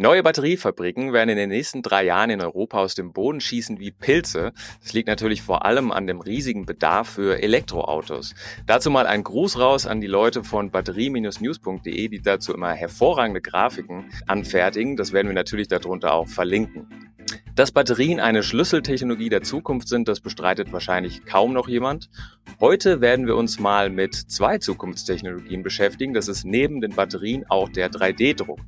Neue Batteriefabriken werden in den nächsten drei Jahren in Europa aus dem Boden schießen wie Pilze. Das liegt natürlich vor allem an dem riesigen Bedarf für Elektroautos. Dazu mal ein Gruß raus an die Leute von batterie-news.de, die dazu immer hervorragende Grafiken anfertigen. Das werden wir natürlich darunter auch verlinken. Dass Batterien eine Schlüsseltechnologie der Zukunft sind, das bestreitet wahrscheinlich kaum noch jemand. Heute werden wir uns mal mit zwei Zukunftstechnologien beschäftigen. Das ist neben den Batterien auch der 3D-Druck.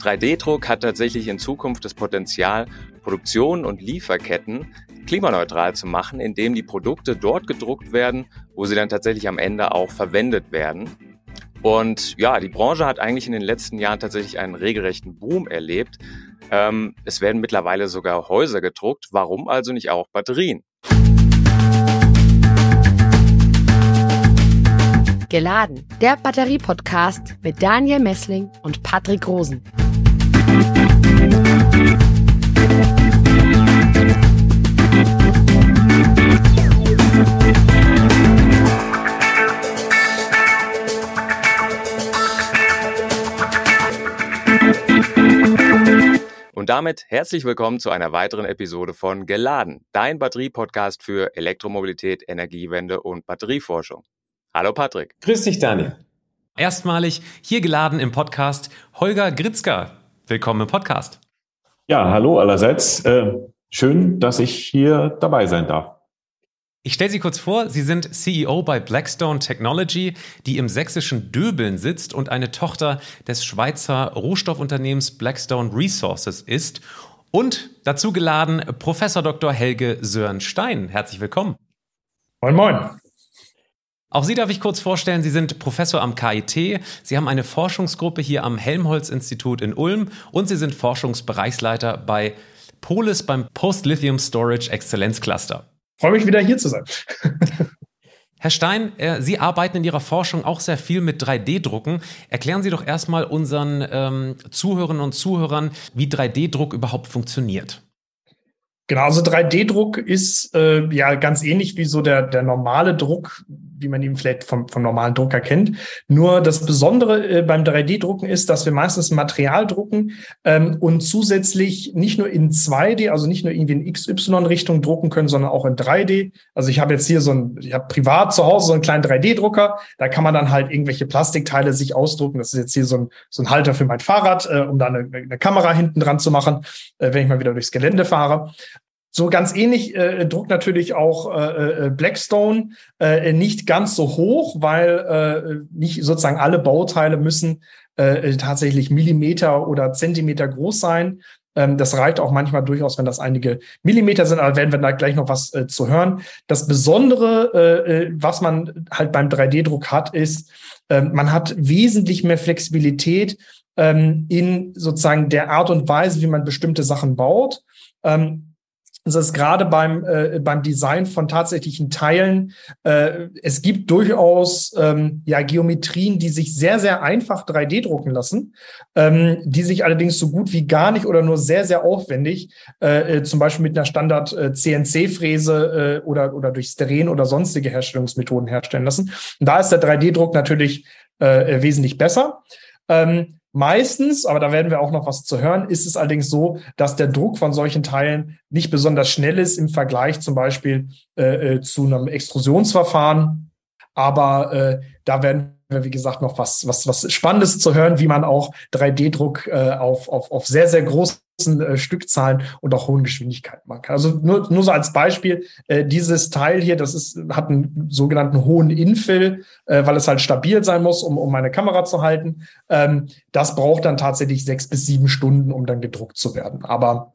3D-Druck hat tatsächlich in Zukunft das Potenzial, Produktion und Lieferketten klimaneutral zu machen, indem die Produkte dort gedruckt werden, wo sie dann tatsächlich am Ende auch verwendet werden. Und ja, die Branche hat eigentlich in den letzten Jahren tatsächlich einen regelrechten Boom erlebt. Ähm, es werden mittlerweile sogar Häuser gedruckt. Warum also nicht auch Batterien? Geladen, der Batterie-Podcast mit Daniel Messling und Patrick Rosen. Und damit herzlich willkommen zu einer weiteren Episode von Geladen, dein Batterie-Podcast für Elektromobilität, Energiewende und Batterieforschung. Hallo Patrick. Grüß dich, Daniel. Erstmalig hier geladen im Podcast Holger Gritzka. Willkommen im Podcast. Ja, hallo allerseits. Äh, schön, dass ich hier dabei sein darf. Ich stelle Sie kurz vor, Sie sind CEO bei Blackstone Technology, die im sächsischen Döbeln sitzt und eine Tochter des Schweizer Rohstoffunternehmens Blackstone Resources ist. Und dazu geladen Professor Dr. Helge Sören-Stein. Herzlich willkommen. Moin, moin. Auch Sie darf ich kurz vorstellen, Sie sind Professor am KIT, Sie haben eine Forschungsgruppe hier am Helmholtz-Institut in Ulm und Sie sind Forschungsbereichsleiter bei Polis beim Post-Lithium Storage Exzellenzcluster. Freue mich wieder hier zu sein. Herr Stein, äh, Sie arbeiten in Ihrer Forschung auch sehr viel mit 3D-Drucken. Erklären Sie doch erstmal unseren ähm, Zuhörerinnen und Zuhörern, wie 3D-Druck überhaupt funktioniert. Genau, also 3D-Druck ist äh, ja ganz ähnlich wie so der, der normale Druck, wie man ihn vielleicht vom, vom normalen Drucker kennt. Nur das Besondere äh, beim 3D-Drucken ist, dass wir meistens Material drucken ähm, und zusätzlich nicht nur in 2D, also nicht nur irgendwie in XY-Richtung drucken können, sondern auch in 3D. Also ich habe jetzt hier so ein, ich habe privat zu Hause so einen kleinen 3D-Drucker, da kann man dann halt irgendwelche Plastikteile sich ausdrucken. Das ist jetzt hier so ein, so ein Halter für mein Fahrrad, äh, um da eine, eine Kamera hinten dran zu machen, äh, wenn ich mal wieder durchs Gelände fahre. So ganz ähnlich äh, druckt natürlich auch äh, äh, Blackstone äh, nicht ganz so hoch, weil äh, nicht sozusagen alle Bauteile müssen äh, tatsächlich Millimeter oder Zentimeter groß sein. Ähm, das reicht auch manchmal durchaus, wenn das einige Millimeter sind, aber werden wir da gleich noch was äh, zu hören. Das Besondere, äh, äh was man halt beim 3D-Druck hat, ist, äh, man hat wesentlich mehr Flexibilität ähm, in sozusagen der Art und Weise, wie man bestimmte Sachen baut. Ähm, das ist gerade beim, äh, beim Design von tatsächlichen Teilen. Äh, es gibt durchaus ähm, ja, Geometrien, die sich sehr, sehr einfach 3D drucken lassen, ähm, die sich allerdings so gut wie gar nicht oder nur sehr, sehr aufwendig, äh, äh zum Beispiel mit einer Standard äh, äh, oder, oder durch Steren oder sonstige Herstellungsmethoden herstellen lassen. Und da ist der 3D-Druck natürlich äh, wesentlich besser. Ähm, Meistens, aber da werden wir auch noch was zu hören, ist es allerdings so, dass der Druck von solchen Teilen nicht besonders schnell ist im Vergleich zum Beispiel äh, äh zu einem Extrusionsverfahren. Aber äh, da werden wie gesagt, noch was, was, was Spannendes zu hören, wie man auch 3D-Druck äh, auf, auf, auf sehr, sehr großen äh, Stückzahlen und auch hohen Geschwindigkeiten machen kann. Also nur, nur so als Beispiel, äh, dieses Teil hier, das ist, hat einen sogenannten hohen Infill, äh, weil es halt stabil sein muss, um, um meine Kamera zu halten. Ähm, das braucht dann tatsächlich sechs bis sieben Stunden, um dann gedruckt zu werden. Aber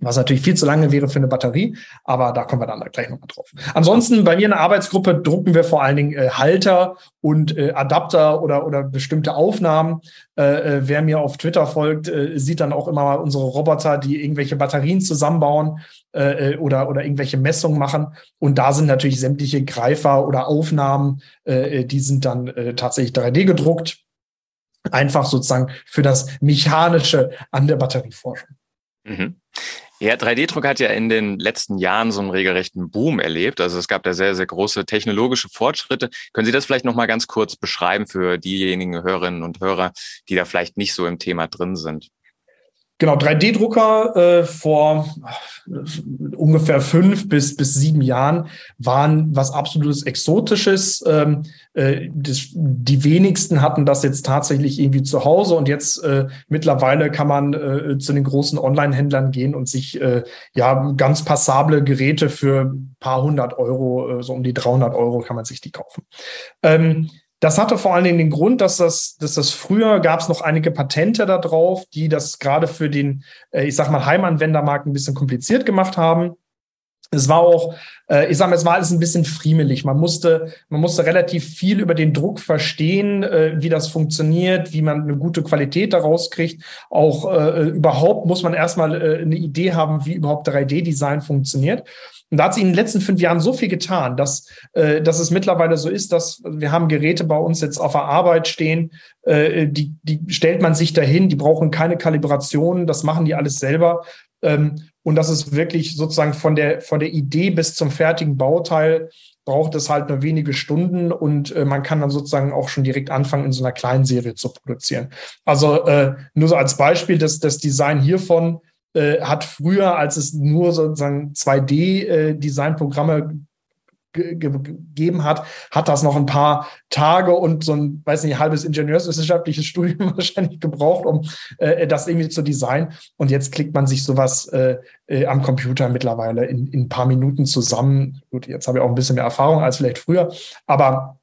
was natürlich viel zu lange wäre für eine Batterie, aber da kommen wir dann gleich nochmal drauf. Ansonsten bei mir in der Arbeitsgruppe drucken wir vor allen Dingen äh, Halter und äh, Adapter oder, oder bestimmte Aufnahmen. Äh, äh wer mir auf Twitter folgt, äh, sieht dann auch immer mal unsere Roboter, die irgendwelche Batterien zusammenbauen äh, oder, oder irgendwelche Messungen machen. Und da sind natürlich sämtliche Greifer oder Aufnahmen, die sind dann tatsächlich 3D gedruckt. Einfach sozusagen für das Mechanische an der Batterieforschung. Mhm. Ja, 3D-Druck hat ja in den letzten Jahren so einen regelrechten Boom erlebt. Also es gab da sehr, sehr große technologische Fortschritte. Können Sie das vielleicht noch mal ganz kurz beschreiben für diejenigen Hörerinnen und Hörer, die da vielleicht nicht so im Thema drin sind? Genau, 3D-Drucker äh, vor äh, ungefähr fünf bis, bis sieben Jahren waren was absolutes Exotisches. Ähm, äh, das, die wenigsten hatten das jetzt tatsächlich irgendwie zu Hause und jetzt äh, mittlerweile kann man äh, zu den großen Online-Händlern gehen und sich äh, ja ganz passable Geräte für ein paar hundert Euro, so um die 300 Euro kann man sich die kaufen. Ähm, das hatte vor allen Dingen den Grund, dass das, dass das früher gab es noch einige Patente da drauf, die das gerade für den, äh, ich sag mal, Heimanwendermarkt ein bisschen kompliziert gemacht haben. Es war auch, äh, ich sag mal, es war alles ein bisschen friemelig. Man musste, man musste relativ viel über den Druck verstehen, äh, wie das funktioniert, wie man eine gute Qualität daraus kriegt. Auch äh, überhaupt muss man erstmal eine Idee haben, wie überhaupt 3D-Design funktioniert. Und da hat sich in den letzten fünf Jahren so viel getan, dass, äh, dass es mittlerweile so ist, dass wir haben Geräte bei uns jetzt auf der Arbeit stehen, äh, die, die stellt man sich dahin, die brauchen keine Kalibration, das machen die alles selber. Ähm, und das ist wirklich sozusagen von der, von der Idee bis zum fertigen Bauteil braucht es halt nur wenige Stunden und äh, man kann dann sozusagen auch schon direkt anfangen, in so einer kleinen Serie zu produzieren. Also äh, nur so als Beispiel, dass das Design hiervon äh, hat früher, als es nur sozusagen 2D-Designprogramme äh, gegeben hat, hat das noch ein paar Tage und so ein, weiß nicht, halbes ingenieurswissenschaftliches Studium wahrscheinlich gebraucht, um äh, das irgendwie zu designen. Und jetzt klickt man sich sowas äh, äh, am Computer mittlerweile in, in ein paar Minuten zusammen. Gut, jetzt habe ich auch ein bisschen mehr Erfahrung als vielleicht früher, aber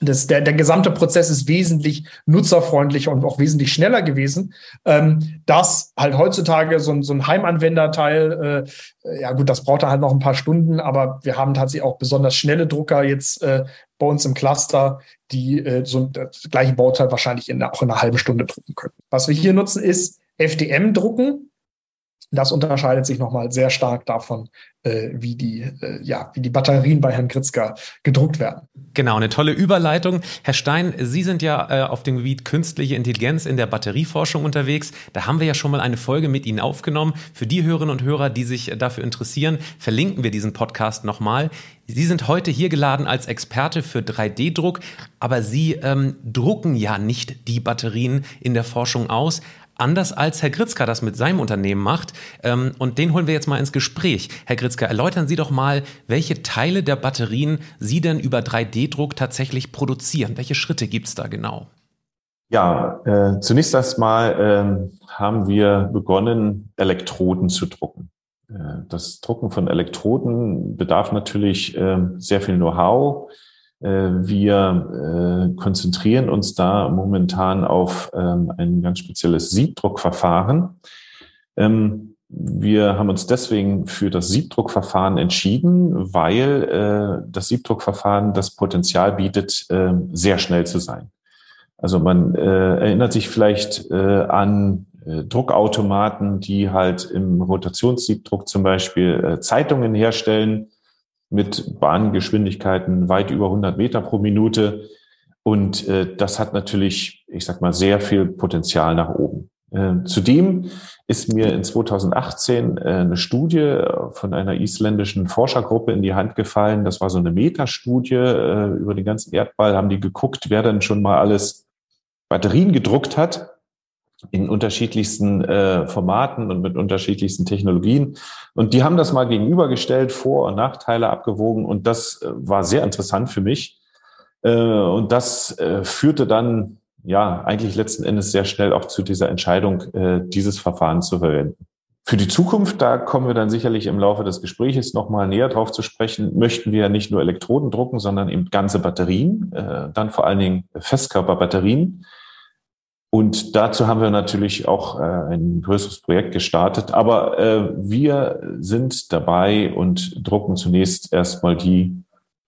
das, der, der gesamte Prozess ist wesentlich nutzerfreundlicher und auch wesentlich schneller gewesen. Ähm, das halt heutzutage so ein, so ein Heimanwenderteil, äh, ja gut, das braucht halt noch ein paar Stunden, aber wir haben tatsächlich auch besonders schnelle Drucker jetzt äh, bei uns im Cluster, die äh, so das gleiche Bauteil wahrscheinlich in, auch in einer halben Stunde drucken können. Was wir hier nutzen, ist FDM-Drucken. Das unterscheidet sich nochmal sehr stark davon, äh, wie, die, äh, ja, wie die Batterien bei Herrn Kritzker gedruckt werden. Genau, eine tolle Überleitung. Herr Stein, Sie sind ja äh, auf dem Gebiet künstliche Intelligenz in der Batterieforschung unterwegs. Da haben wir ja schon mal eine Folge mit Ihnen aufgenommen. Für die Hörerinnen und Hörer, die sich dafür interessieren, verlinken wir diesen Podcast nochmal. Sie sind heute hier geladen als Experte für 3D-Druck, aber Sie ähm, drucken ja nicht die Batterien in der Forschung aus. Anders als Herr Gritzka das mit seinem Unternehmen macht. Ähm, und den holen wir jetzt mal ins Gespräch. Herr Gritzka, erläutern Sie doch mal, welche Teile der Batterien Sie denn über 3D-Druck tatsächlich produzieren. Welche Schritte gibt es da genau? Ja, äh, zunächst erstmal äh, haben wir begonnen, Elektroden zu drucken. Äh, das Drucken von Elektroden bedarf natürlich äh, sehr viel Know-how wir äh, konzentrieren uns da momentan auf ähm, ein ganz spezielles Siebdruckverfahren. Ähm, wir haben uns deswegen für das Siebdruckverfahren entschieden, weil äh, das Siebdruckverfahren das Potenzial bietet, sehr schnell zu sein. Also man erinnert sich vielleicht an Druckautomaten, die halt im Rotationssiebdruck zum Beispiel Zeitungen herstellen mit Bahngeschwindigkeiten weit über 100 Meter pro Minute. Und äh, das hat natürlich, ich sag mal, sehr viel Potenzial nach oben. Äh, zudem ist mir in 2018 äh, eine Studie von einer isländischen Forschergruppe in die Hand gefallen. Das war so eine Metastudie äh, über den ganzen Erdball. Haben die geguckt, wer denn schon mal alles Batterien gedruckt hat in unterschiedlichsten äh, Formaten und mit unterschiedlichsten Technologien. Und die haben das mal gegenübergestellt, Vor- und Nachteile abgewogen. Und das äh, war sehr interessant für mich. Äh, und das äh, führte dann ja eigentlich letzten Endes sehr schnell auch zu dieser Entscheidung, äh, dieses Verfahren zu verwenden. Für die Zukunft, da kommen wir dann sicherlich im Laufe des Gesprächs nochmal näher drauf zu sprechen, möchten wir nicht nur Elektroden drucken, sondern eben ganze Batterien, äh, dann vor allen Dingen Festkörperbatterien und dazu haben wir natürlich auch äh, ein größeres Projekt gestartet. Aber äh, wir sind dabei und drucken zunächst erstmal die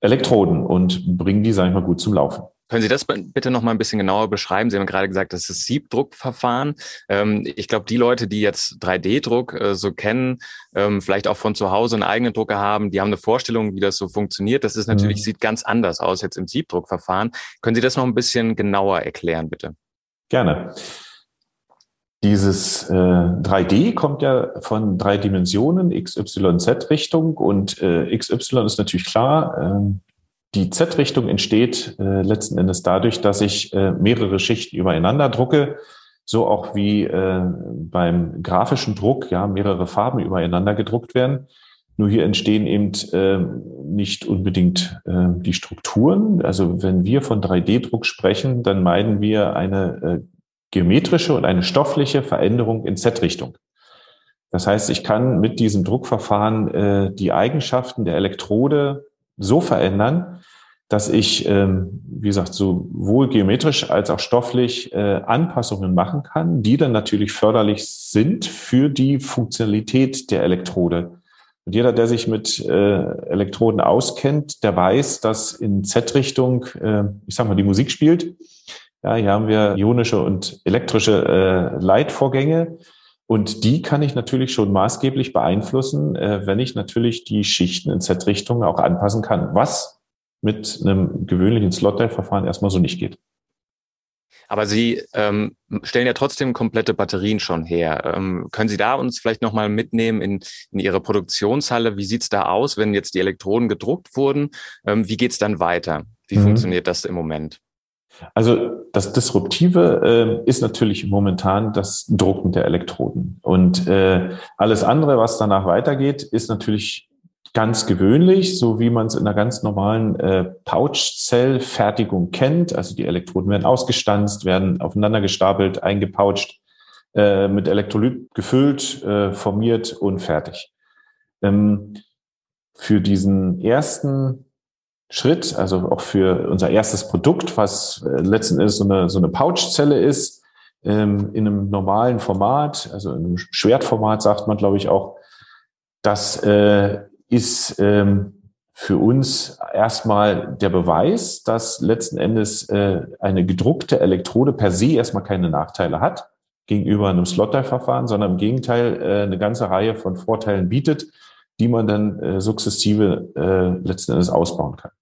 Elektroden und bringen die, sage ich mal, gut zum Laufen. Können Sie das bitte noch mal ein bisschen genauer beschreiben? Sie haben gerade gesagt, das ist Siebdruckverfahren. Ähm, ich glaube, die Leute, die jetzt 3D-Druck äh, so kennen, ähm, vielleicht auch von zu Hause einen eigenen Drucker haben, die haben eine Vorstellung, wie das so funktioniert. Das ist natürlich, mhm. sieht ganz anders aus jetzt im Siebdruckverfahren. Können Sie das noch ein bisschen genauer erklären, bitte? Gerne. Dieses äh, 3D kommt ja von drei Dimensionen, XYZ-Richtung und äh, XY ist natürlich klar. Äh, die Z-Richtung entsteht äh, letzten Endes dadurch, dass ich äh, mehrere Schichten übereinander drucke. so auch wie äh, beim grafischen Druck, ja, mehrere Farben übereinander gedruckt werden. Nur hier entstehen eben äh, nicht unbedingt äh, die Strukturen. Also wenn wir von 3D-Druck sprechen, dann meiden wir eine äh, geometrische und eine stoffliche Veränderung in Z-Richtung. Das heißt, ich kann mit diesem Druckverfahren äh, die Eigenschaften der Elektrode so verändern, dass ich, ähm, wie gesagt, sowohl geometrisch als auch stofflich äh, Anpassungen machen kann, die dann natürlich förderlich sind für die Funktionalität der Elektrode. Und jeder, der sich mit äh, Elektroden auskennt, der weiß, dass in Z-Richtung, äh, ich sag mal, die Musik spielt. Ja, hier haben wir ionische und elektrische äh, Leitvorgänge. Und die kann ich natürlich schon maßgeblich beeinflussen, äh, wenn ich natürlich die Schichten in Z-Richtung auch anpassen kann, was mit einem gewöhnlichen Slot-Verfahren erstmal so nicht geht. Aber Sie ähm, stellen ja trotzdem komplette Batterien schon her. Ähm, können Sie da uns vielleicht nochmal mitnehmen in, in Ihre Produktionshalle? Wie sieht's da aus, wenn jetzt die Elektroden gedruckt wurden? Ähm, wie geht's dann weiter? Wie mhm. funktioniert das im Moment? Also das Disruptive äh, ist natürlich momentan das Drucken der Elektroden. Und äh, alles andere, was danach weitergeht, ist natürlich ganz gewöhnlich, so wie man es in einer ganz normalen äh, Pouch-Zell-Fertigung kennt. Also die Elektroden werden ausgestanzt, werden aufeinander gestapelt, eingepoucht, äh, mit Elektrolyt gefüllt, äh, formiert und fertig. Ähm, für diesen ersten Schritt, also auch für unser erstes Produkt, was äh, letzten Endes so eine, so eine Pouchzelle ist, ähm, in einem normalen Format, also in einem Schwertformat sagt man, glaube ich, auch, das äh, ist ähm, für uns erstmal der Beweis, dass letzten Endes äh, eine gedruckte Elektrode per se erstmal keine Nachteile hat gegenüber einem Slot-Die-Verfahren, sondern im Gegenteil äh, eine ganze Reihe von Vorteilen bietet, die man dann äh, sukzessive äh, letzten Endes ausbauen kann.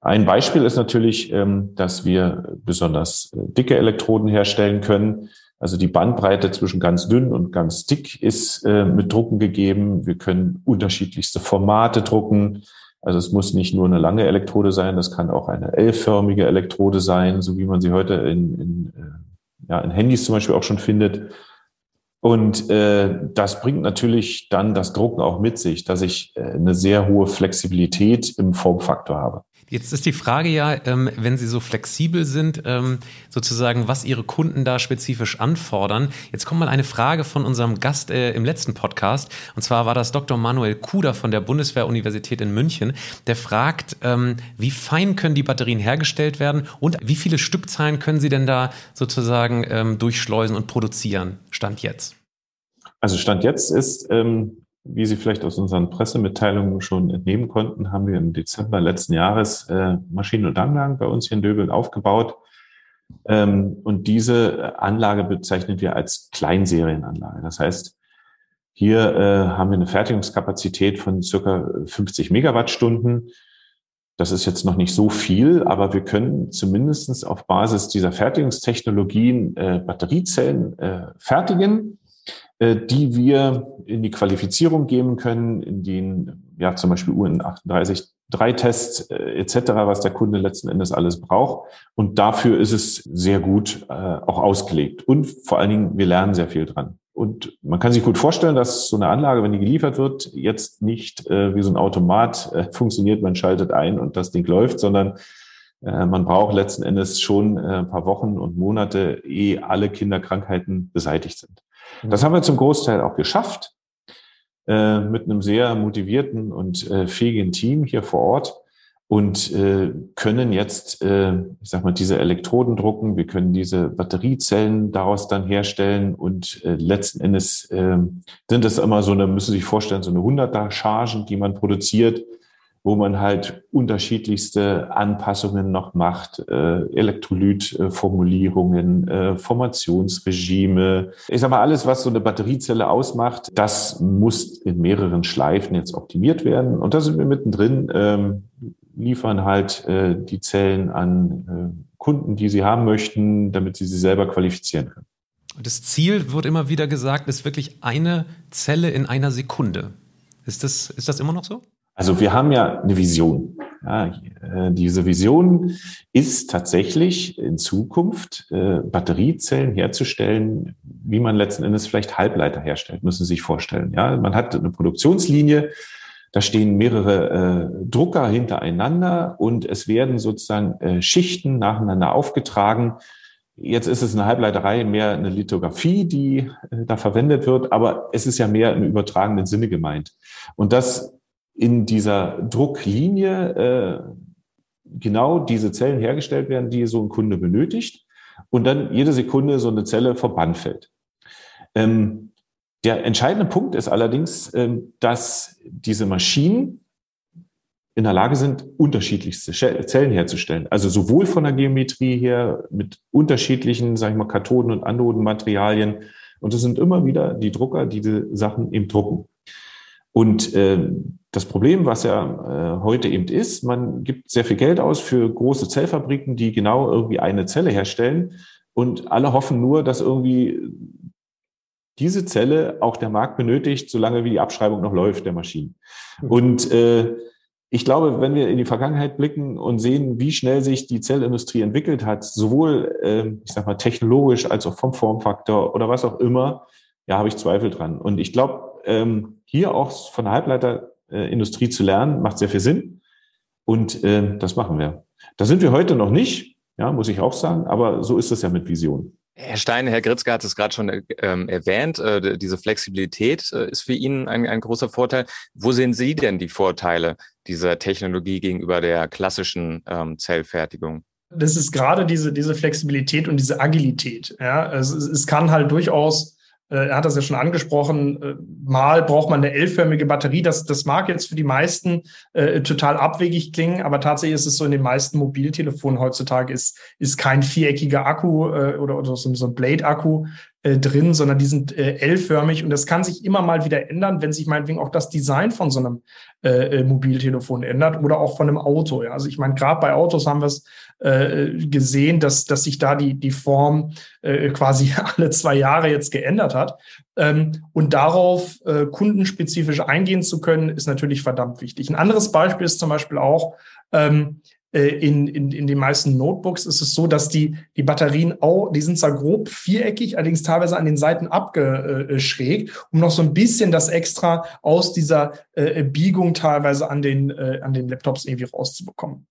Ein Beispiel ist natürlich, ähm, dass wir besonders äh, dicke Elektroden herstellen können. Also die Bandbreite zwischen ganz dünn und ganz dick ist äh, mit Drucken gegeben. Wir können unterschiedlichste Formate drucken. Also es muss nicht nur eine lange Elektrode sein, das kann auch eine L-förmige Elektrode sein, so wie man sie heute in, in, äh, ja, in Handys zum Beispiel auch schon findet. Und äh, das bringt natürlich dann das Drucken auch mit sich, dass ich äh, eine sehr hohe Flexibilität im Formfaktor habe. Jetzt ist die Frage ja, ähm, wenn Sie so flexibel sind, ähm, sozusagen, was Ihre Kunden da spezifisch anfordern. Jetzt kommt mal eine Frage von unserem Gast äh, im letzten Podcast. Und zwar war das Dr. Manuel Kuder von der Bundeswehr-Universität in München. Der fragt, ähm, wie fein können die Batterien hergestellt werden und wie viele Stückzahlen können Sie denn da sozusagen ähm, durchschleusen und produzieren? Stand jetzt. Also Stand jetzt ist, ähm, wie Sie vielleicht aus unseren Pressemitteilungen schon entnehmen konnten, haben wir im Dezember letzten Jahres äh, Maschinen- und Anlagen bei uns hier in Döbeln aufgebaut. Ähm, und diese Anlage bezeichnen wir als Kleinserienanlage. Das heißt, hier äh, haben wir eine Fertigungskapazität von circa 50 Megawattstunden. Das ist jetzt noch nicht so viel, aber wir können zumindestens auf Basis dieser Fertigungstechnologien äh, Batteriezellen äh, fertigen äh, die wir in die Qualifizierung geben können, in den ja zum Beispiel UN 38 drei Tests äh, etc., was der Kunde letzten Endes alles braucht. Und dafür ist es sehr gut äh, auch ausgelegt. Und vor allen Dingen, wir lernen sehr viel dran. Und man kann sich gut vorstellen, dass so eine Anlage, wenn die geliefert wird, jetzt nicht äh, wie so ein Automat äh, funktioniert, man schaltet ein und das Ding läuft, sondern äh, man braucht letzten Endes schon äh, ein paar Wochen und Monate, ehe alle Kinderkrankheiten beseitigt sind. Das haben wir zum Großteil auch geschafft äh, mit einem sehr motivierten und äh, fähigen Team hier vor Ort und äh, können jetzt, äh, ich sag mal, diese Elektroden drucken. Wir können diese Batteriezellen daraus dann herstellen und äh, letzten Endes äh, sind das immer so eine, müssen Sie sich vorstellen, so eine 100er Chargen, die man produziert wo man halt unterschiedlichste Anpassungen noch macht, äh, Elektrolytformulierungen, äh, Formationsregime. Ich sag mal, alles, was so eine Batteriezelle ausmacht, das muss in mehreren Schleifen jetzt optimiert werden. Und da sind wir mittendrin, ähm, liefern halt äh, die Zellen an äh, Kunden, die sie haben möchten, damit sie sie selber qualifizieren können. Das Ziel, wird immer wieder gesagt, ist wirklich eine Zelle in einer Sekunde. Ist das, ist das immer noch so? Also wir haben ja eine Vision. Ja, äh, diese Vision ist tatsächlich in Zukunft äh, Batteriezellen herzustellen, wie man letzten Endes vielleicht Halbleiter herstellt, müssen Sie sich vorstellen. Ja, man hat eine Produktionslinie, da stehen mehrere äh, Drucker hintereinander und es werden sozusagen äh, Schichten nacheinander aufgetragen. Jetzt ist es eine Halbleiterei, mehr eine Lithografie, die äh, da verwendet wird, aber es ist ja mehr im übertragenen Sinne gemeint. Und dass in dieser Drucklinie äh, genau diese Zellen hergestellt werden, die so ein Kunde benötigt und dann jede Sekunde so eine Zelle vom Band fällt. Ähm, der entscheidende Punkt ist allerdings, ähm, dass diese Maschinen in der Lage sind, unterschiedlichste Zellen herzustellen. Also sowohl von der Geometrie her mit unterschiedlichen, sage ich mal, Kathoden- und Anodenmaterialien. Und es sind immer wieder die Drucker, die diese Sachen eben drucken. Und äh, das Problem, was ja äh, heute eben ist, man gibt sehr viel Geld aus für große Zellfabriken, die genau irgendwie eine Zelle herstellen. Und alle hoffen nur, dass irgendwie diese Zelle auch der Markt benötigt, solange wie die Abschreibung noch läuft der Maschinen. Mhm. Und äh, ich glaube, wenn wir in die Vergangenheit blicken und sehen, wie schnell sich die Zellindustrie entwickelt hat, sowohl, äh, ich sag mal, technologisch als auch vom Formfaktor oder was auch immer, ja, habe ich Zweifel dran. Und ich glaube, ähm, hier auch von der Halbleiterindustrie zu lernen, macht sehr viel Sinn. Und äh, das machen wir. Da sind wir heute noch nicht, ja, muss ich auch sagen, aber so ist es ja mit Vision. Herr Stein, Herr Gritzke hat es gerade schon ähm, erwähnt, äh, diese Flexibilität äh, ist für ihn ein, ein großer Vorteil. Wo sehen Sie denn die Vorteile dieser Technologie gegenüber der klassischen ähm, Zellfertigung? Das ist gerade diese, diese Flexibilität und diese Agilität. Ja? Also es, es kann halt durchaus äh, er hat das ja schon angesprochen, äh, mal braucht man eine L-förmige Batterie. Das, das mag jetzt für die meisten äh, total abwegig klingen, aber tatsächlich ist es so, in den meisten Mobiltelefonen heutzutage ist, ist kein viereckiger Akku äh, oder, oder so, so ein Blade-Akku äh, drin, sondern die sind äh, L-förmig und das kann sich immer mal wieder ändern, wenn sich meinetwegen auch das Design von so einem äh, äh Mobiltelefon ändert oder auch von einem Auto. Ja. Also ich meine, gerade bei Autos haben wir es äh, gesehen, dass, dass sich da die, die Form quasi alle zwei Jahre jetzt geändert hat. Ähm, und darauf kundenspezifisch eingehen zu können, ist natürlich verdammt wichtig. Ein anderes Beispiel ist zum Beispiel auch, ähm, äh, in, in, in den meisten Notebooks ist es so, dass die, die Batterien auch, die sind zwar grob viereckig, allerdings teilweise an den Seiten abgeschrägt, um noch so ein bisschen das extra aus dieser äh, Biegung teilweise an den, äh, an den Laptops irgendwie rauszubekommen.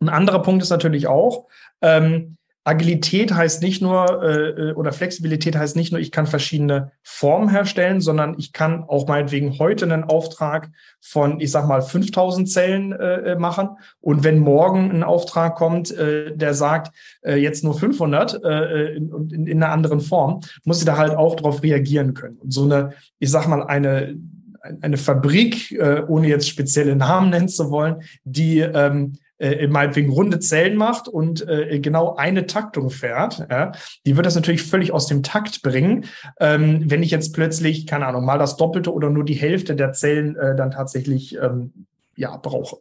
Ein anderer Punkt ist natürlich auch, ähm, Agilität heißt nicht nur, äh, oder Flexibilität heißt nicht nur, ich kann verschiedene Formen herstellen, sondern ich kann auch meinetwegen heute einen Auftrag von, ich sag mal, 5000 Zellen äh, machen. Und wenn morgen ein Auftrag kommt, äh, der sagt, äh, jetzt nur 500 äh, in, in, in einer anderen Form, muss ich da halt auch darauf reagieren können. Und so eine, ich sag mal, eine, eine Fabrik, äh, ohne jetzt spezielle Namen nennen zu wollen, die ähm, äh, meinetwegen runde Zellen macht und äh, genau eine Taktung fährt, ja, die wird das natürlich völlig aus dem Takt bringen, ähm, wenn ich jetzt plötzlich, keine Ahnung, mal das Doppelte oder nur die Hälfte der Zellen äh, dann tatsächlich ähm, ja, brauche.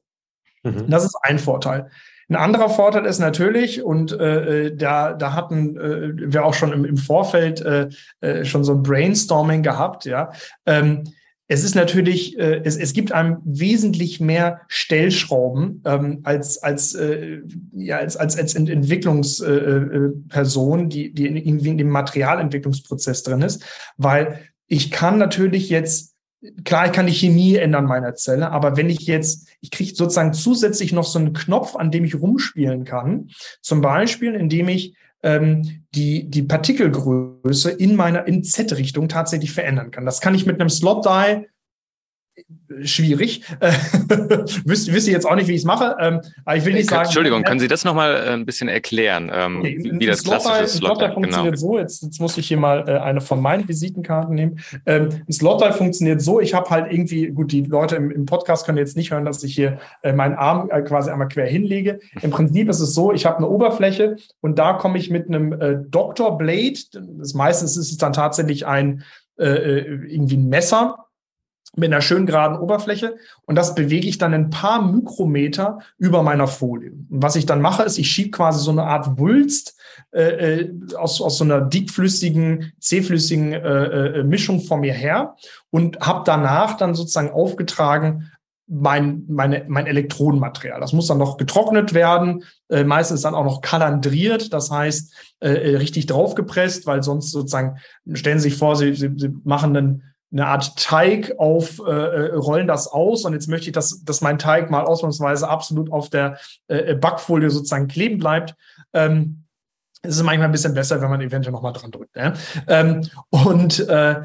Mhm. Das ist ein Vorteil. Ein anderer Vorteil ist natürlich, und äh, äh da, da hatten äh, wir auch schon im, im Vorfeld äh, äh, schon so ein Brainstorming gehabt, ja. Ähm, es ist natürlich, äh, es, es gibt einem wesentlich mehr Stellschrauben ähm, als als äh, ja als als als Entwicklungsperson, äh, äh die die irgendwie in dem Materialentwicklungsprozess drin ist, weil ich kann natürlich jetzt klar, ich kann die Chemie ändern meiner Zelle, aber wenn ich jetzt, ich kriege sozusagen zusätzlich noch so einen Knopf, an dem ich rumspielen kann, zum Beispiel, indem ich ähm, die, die Partikelgröße in meiner in Z-Richtung tatsächlich verändern kann. Das kann ich mit einem Slot-Die schwierig. Wüsste wüsste jetzt auch nicht, wie ich es mache. Ähm, aber ich will nicht sagen. Entschuldigung, können Sie das nochmal äh, ein bisschen erklären, ähm, okay, wie, wie das klassische Slot Slot funktioniert genau. so. Jetzt, jetzt muss ich hier mal äh, eine von meinen Visitenkarten nehmen. Ähm, ein Slot funktioniert so. Ich habe halt irgendwie, gut, die Leute im, im, Podcast können jetzt nicht hören, dass ich hier äh, meinen Arm äh, quasi einmal quer hinlege. Im Prinzip ist es so, ich habe eine Oberfläche und da komme ich mit einem äh, Dr. Blade, das meistens ist es dann tatsächlich ein äh, irgendwie ein Messer, mit einer schön geraden Oberfläche und das bewege ich dann ein paar Mikrometer über meiner Folie. Und was ich dann mache, ist, ich schiebe quasi so eine Art Wulst äh, äh aus, aus so einer dickflüssigen, zähflüssigen äh, äh, Mischung vor mir her und habe danach dann sozusagen aufgetragen mein, meine, mein Elektronenmaterial. Das muss dann noch getrocknet werden, äh, meistens dann auch noch kalandriert, das heißt äh, äh, richtig draufgepresst, weil sonst sozusagen, stellen Sie sich vor, Sie, Sie, Sie machen einen, eine Art Teig auf, äh, äh, rollen das aus und jetzt möchte ich, dass, dass mein Teig mal ausnahmsweise absolut auf der äh, Backfolie sozusagen kleben bleibt. Ähm, es ist manchmal ein bisschen besser, wenn man eventuell nochmal dran drückt. Ja? Ähm, und äh,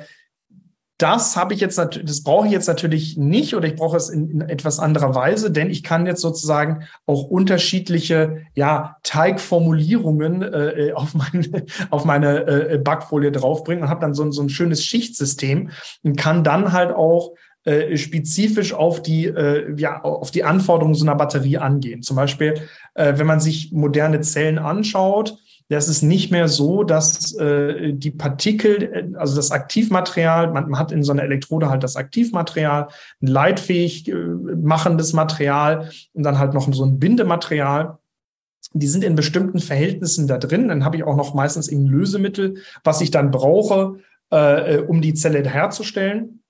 das habe ich jetzt natürlich, das brauche ich jetzt natürlich nicht oder ich brauche es in, in, etwas anderer Weise, denn ich kann jetzt sozusagen auch unterschiedliche ja, Teigformulierungen äh, auf meine, auf meine äh, Backfolie draufbringen und habe dann so, so ein schönes Schichtsystem und kann dann halt auch äh, spezifisch auf die, äh, ja, auf die Anforderungen so einer Batterie angehen. Zum Beispiel, äh, wenn man sich moderne Zellen anschaut, das ist nicht mehr so, dass äh, die Partikel, also das Aktivmaterial, man, man, hat in so einer Elektrode halt das Aktivmaterial, ein leitfähig äh, machendes Material und dann halt noch so ein Bindematerial. Die sind in bestimmten Verhältnissen da drin. Dann habe ich auch noch meistens ein Lösemittel, was ich dann brauche, äh, um die Zelle herzustellen.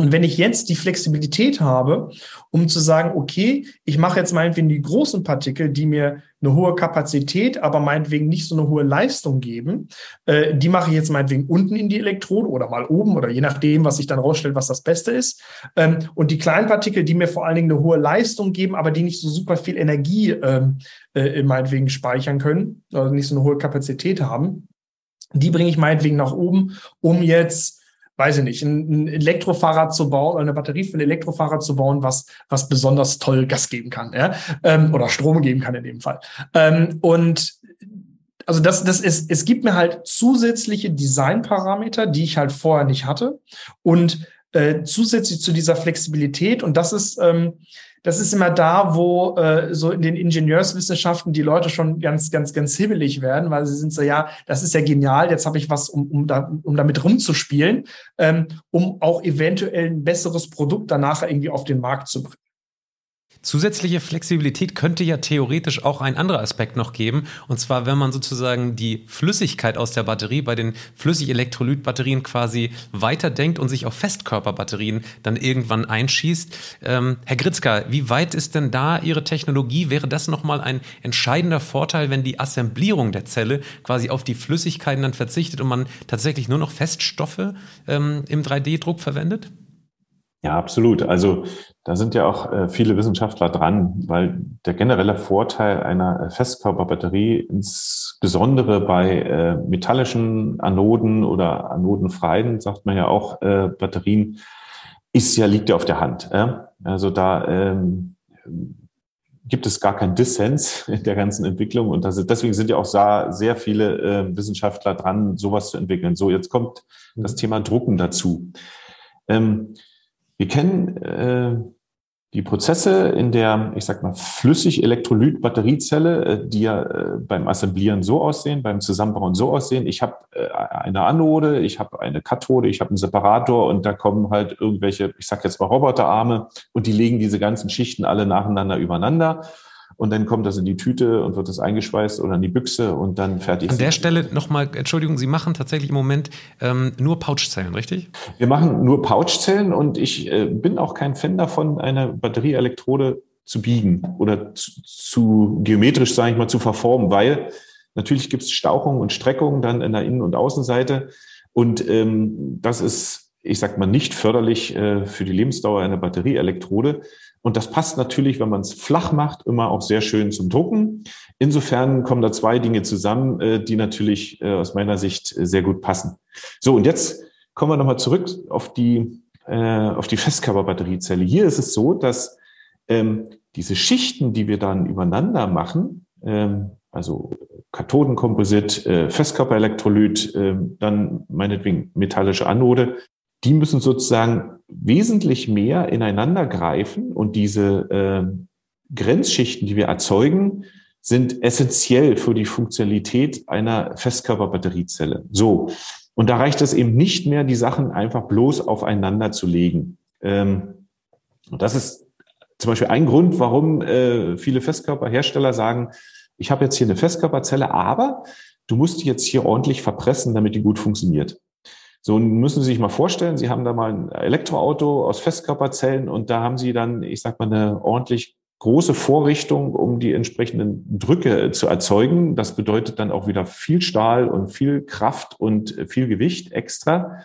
Und wenn ich jetzt die Flexibilität habe, um zu sagen, okay, ich mache jetzt meinetwegen die großen Partikel, die mir eine hohe Kapazität, aber meinetwegen nicht so eine hohe Leistung geben, äh, die mache ich jetzt meinetwegen unten in die Elektrode oder mal oben oder je nachdem, was sich dann rausstellt, was das Beste ist. Ähm, und die kleinen Partikel, die mir vor allen Dingen eine hohe Leistung geben, aber die nicht so super viel Energie ähm, äh, meinetwegen speichern können, also nicht so eine hohe Kapazität haben, die bringe ich meinetwegen nach oben, um jetzt weiß ich nicht, ein, ein Elektrofahrrad zu bauen eine Batterie für ein Elektrofahrrad zu bauen, was, was besonders toll Gas geben kann, ja? Ähm, oder Strom geben kann in dem Fall. Ähm, und also das, das ist, es gibt mir halt zusätzliche Designparameter, die ich halt vorher nicht hatte. Und äh, zusätzlich zu dieser Flexibilität, und das ist, ähm, das ist immer da, wo äh, so in den Ingenieurswissenschaften die Leute schon ganz, ganz, ganz hibbelig werden, weil sie sind so, ja, das ist ja genial, jetzt habe ich was, um, um, da, um damit rumzuspielen, ähm, um auch eventuell ein besseres Produkt danach irgendwie auf den Markt zu bringen. Zusätzliche Flexibilität könnte ja theoretisch auch ein anderer Aspekt noch geben. Und zwar, wenn man sozusagen die Flüssigkeit aus der Batterie bei den Flüssigelektrolytbatterien quasi weiterdenkt und sich auf Festkörperbatterien dann irgendwann einschießt. Ähm, Herr Gritzka, wie weit ist denn da Ihre Technologie? Wäre das nochmal ein entscheidender Vorteil, wenn die Assemblierung der Zelle quasi auf die Flüssigkeiten dann verzichtet und man tatsächlich nur noch Feststoffe ähm, im 3D-Druck verwendet? Ja, absolut. Also da sind ja auch äh, viele Wissenschaftler dran, weil der generelle Vorteil einer äh, Festkörperbatterie, insbesondere bei äh, metallischen Anoden oder anodenfreien, sagt man ja auch, äh, Batterien, ist ja, liegt ja auf der Hand. Also da ähm, gibt es gar keinen Dissens in der ganzen Entwicklung und das, deswegen sind ja auch sehr, viele äh, Wissenschaftler dran, sowas zu entwickeln. So, jetzt kommt das Thema Drucken dazu. Ähm, wir kennen äh, die Prozesse in der, ich sag mal, Flüssig-Elektrolyt-Batteriezelle, äh, die ja äh, beim Assemblieren so aussehen, beim Zusammenbauen so aussehen. Ich habe äh, eine Anode, ich habe eine Kathode, ich habe einen Separator und da kommen halt irgendwelche, ich sag jetzt mal Roboterarme und die legen diese ganzen Schichten alle nacheinander übereinander und dann kommt das in die Tüte und wird das eingeschweißt oder in die Büchse und dann fertig. An der Stelle nochmal, Entschuldigung, Sie machen tatsächlich im Moment ähm, nur Pouchzellen, richtig? Wir machen nur Pouchzellen und ich äh, bin auch kein Fan davon, eine Batterieelektrode zu biegen oder zu, zu geometrisch, sage ich mal, zu verformen, weil natürlich gibt es Stauchungen und Streckungen dann in der Innen- und Außenseite und ähm, das ist, ich sag mal, nicht förderlich äh, für die Lebensdauer einer Batterieelektrode. Und das passt natürlich, wenn man es flach macht, immer auch sehr schön zum Drucken. Insofern kommen da zwei Dinge zusammen, äh, die natürlich äh, aus meiner Sicht äh, sehr gut passen. So, und jetzt kommen wir nochmal zurück auf die, auf die Festkörperbatteriezelle. Hier ist es so, dass ähm, diese Schichten, die wir dann übereinander machen, ähm, also Kathodenkomposit, Festkörperelektrolyt, ähm, dann meinetwegen metallische Anode, die müssen sozusagen wesentlich mehr ineinander greifen und diese äh, Grenzschichten, die wir erzeugen, sind essentiell für die Funktionalität einer Festkörperbatteriezelle. So. Und da reicht es eben nicht mehr, die Sachen einfach bloß aufeinander zu legen. Ähm, und das ist zum Beispiel ein Grund, warum äh, viele Festkörperhersteller sagen, ich habe jetzt hier eine Festkörperzelle, aber du musst die jetzt hier ordentlich verpressen, damit die gut funktioniert. So müssen Sie sich mal vorstellen, Sie haben da mal ein Elektroauto aus Festkörperzellen und da haben Sie dann, ich sag mal, eine ordentlich große Vorrichtung, um die entsprechenden Drücke zu erzeugen. Das bedeutet dann auch wieder viel Stahl und viel Kraft und viel Gewicht extra.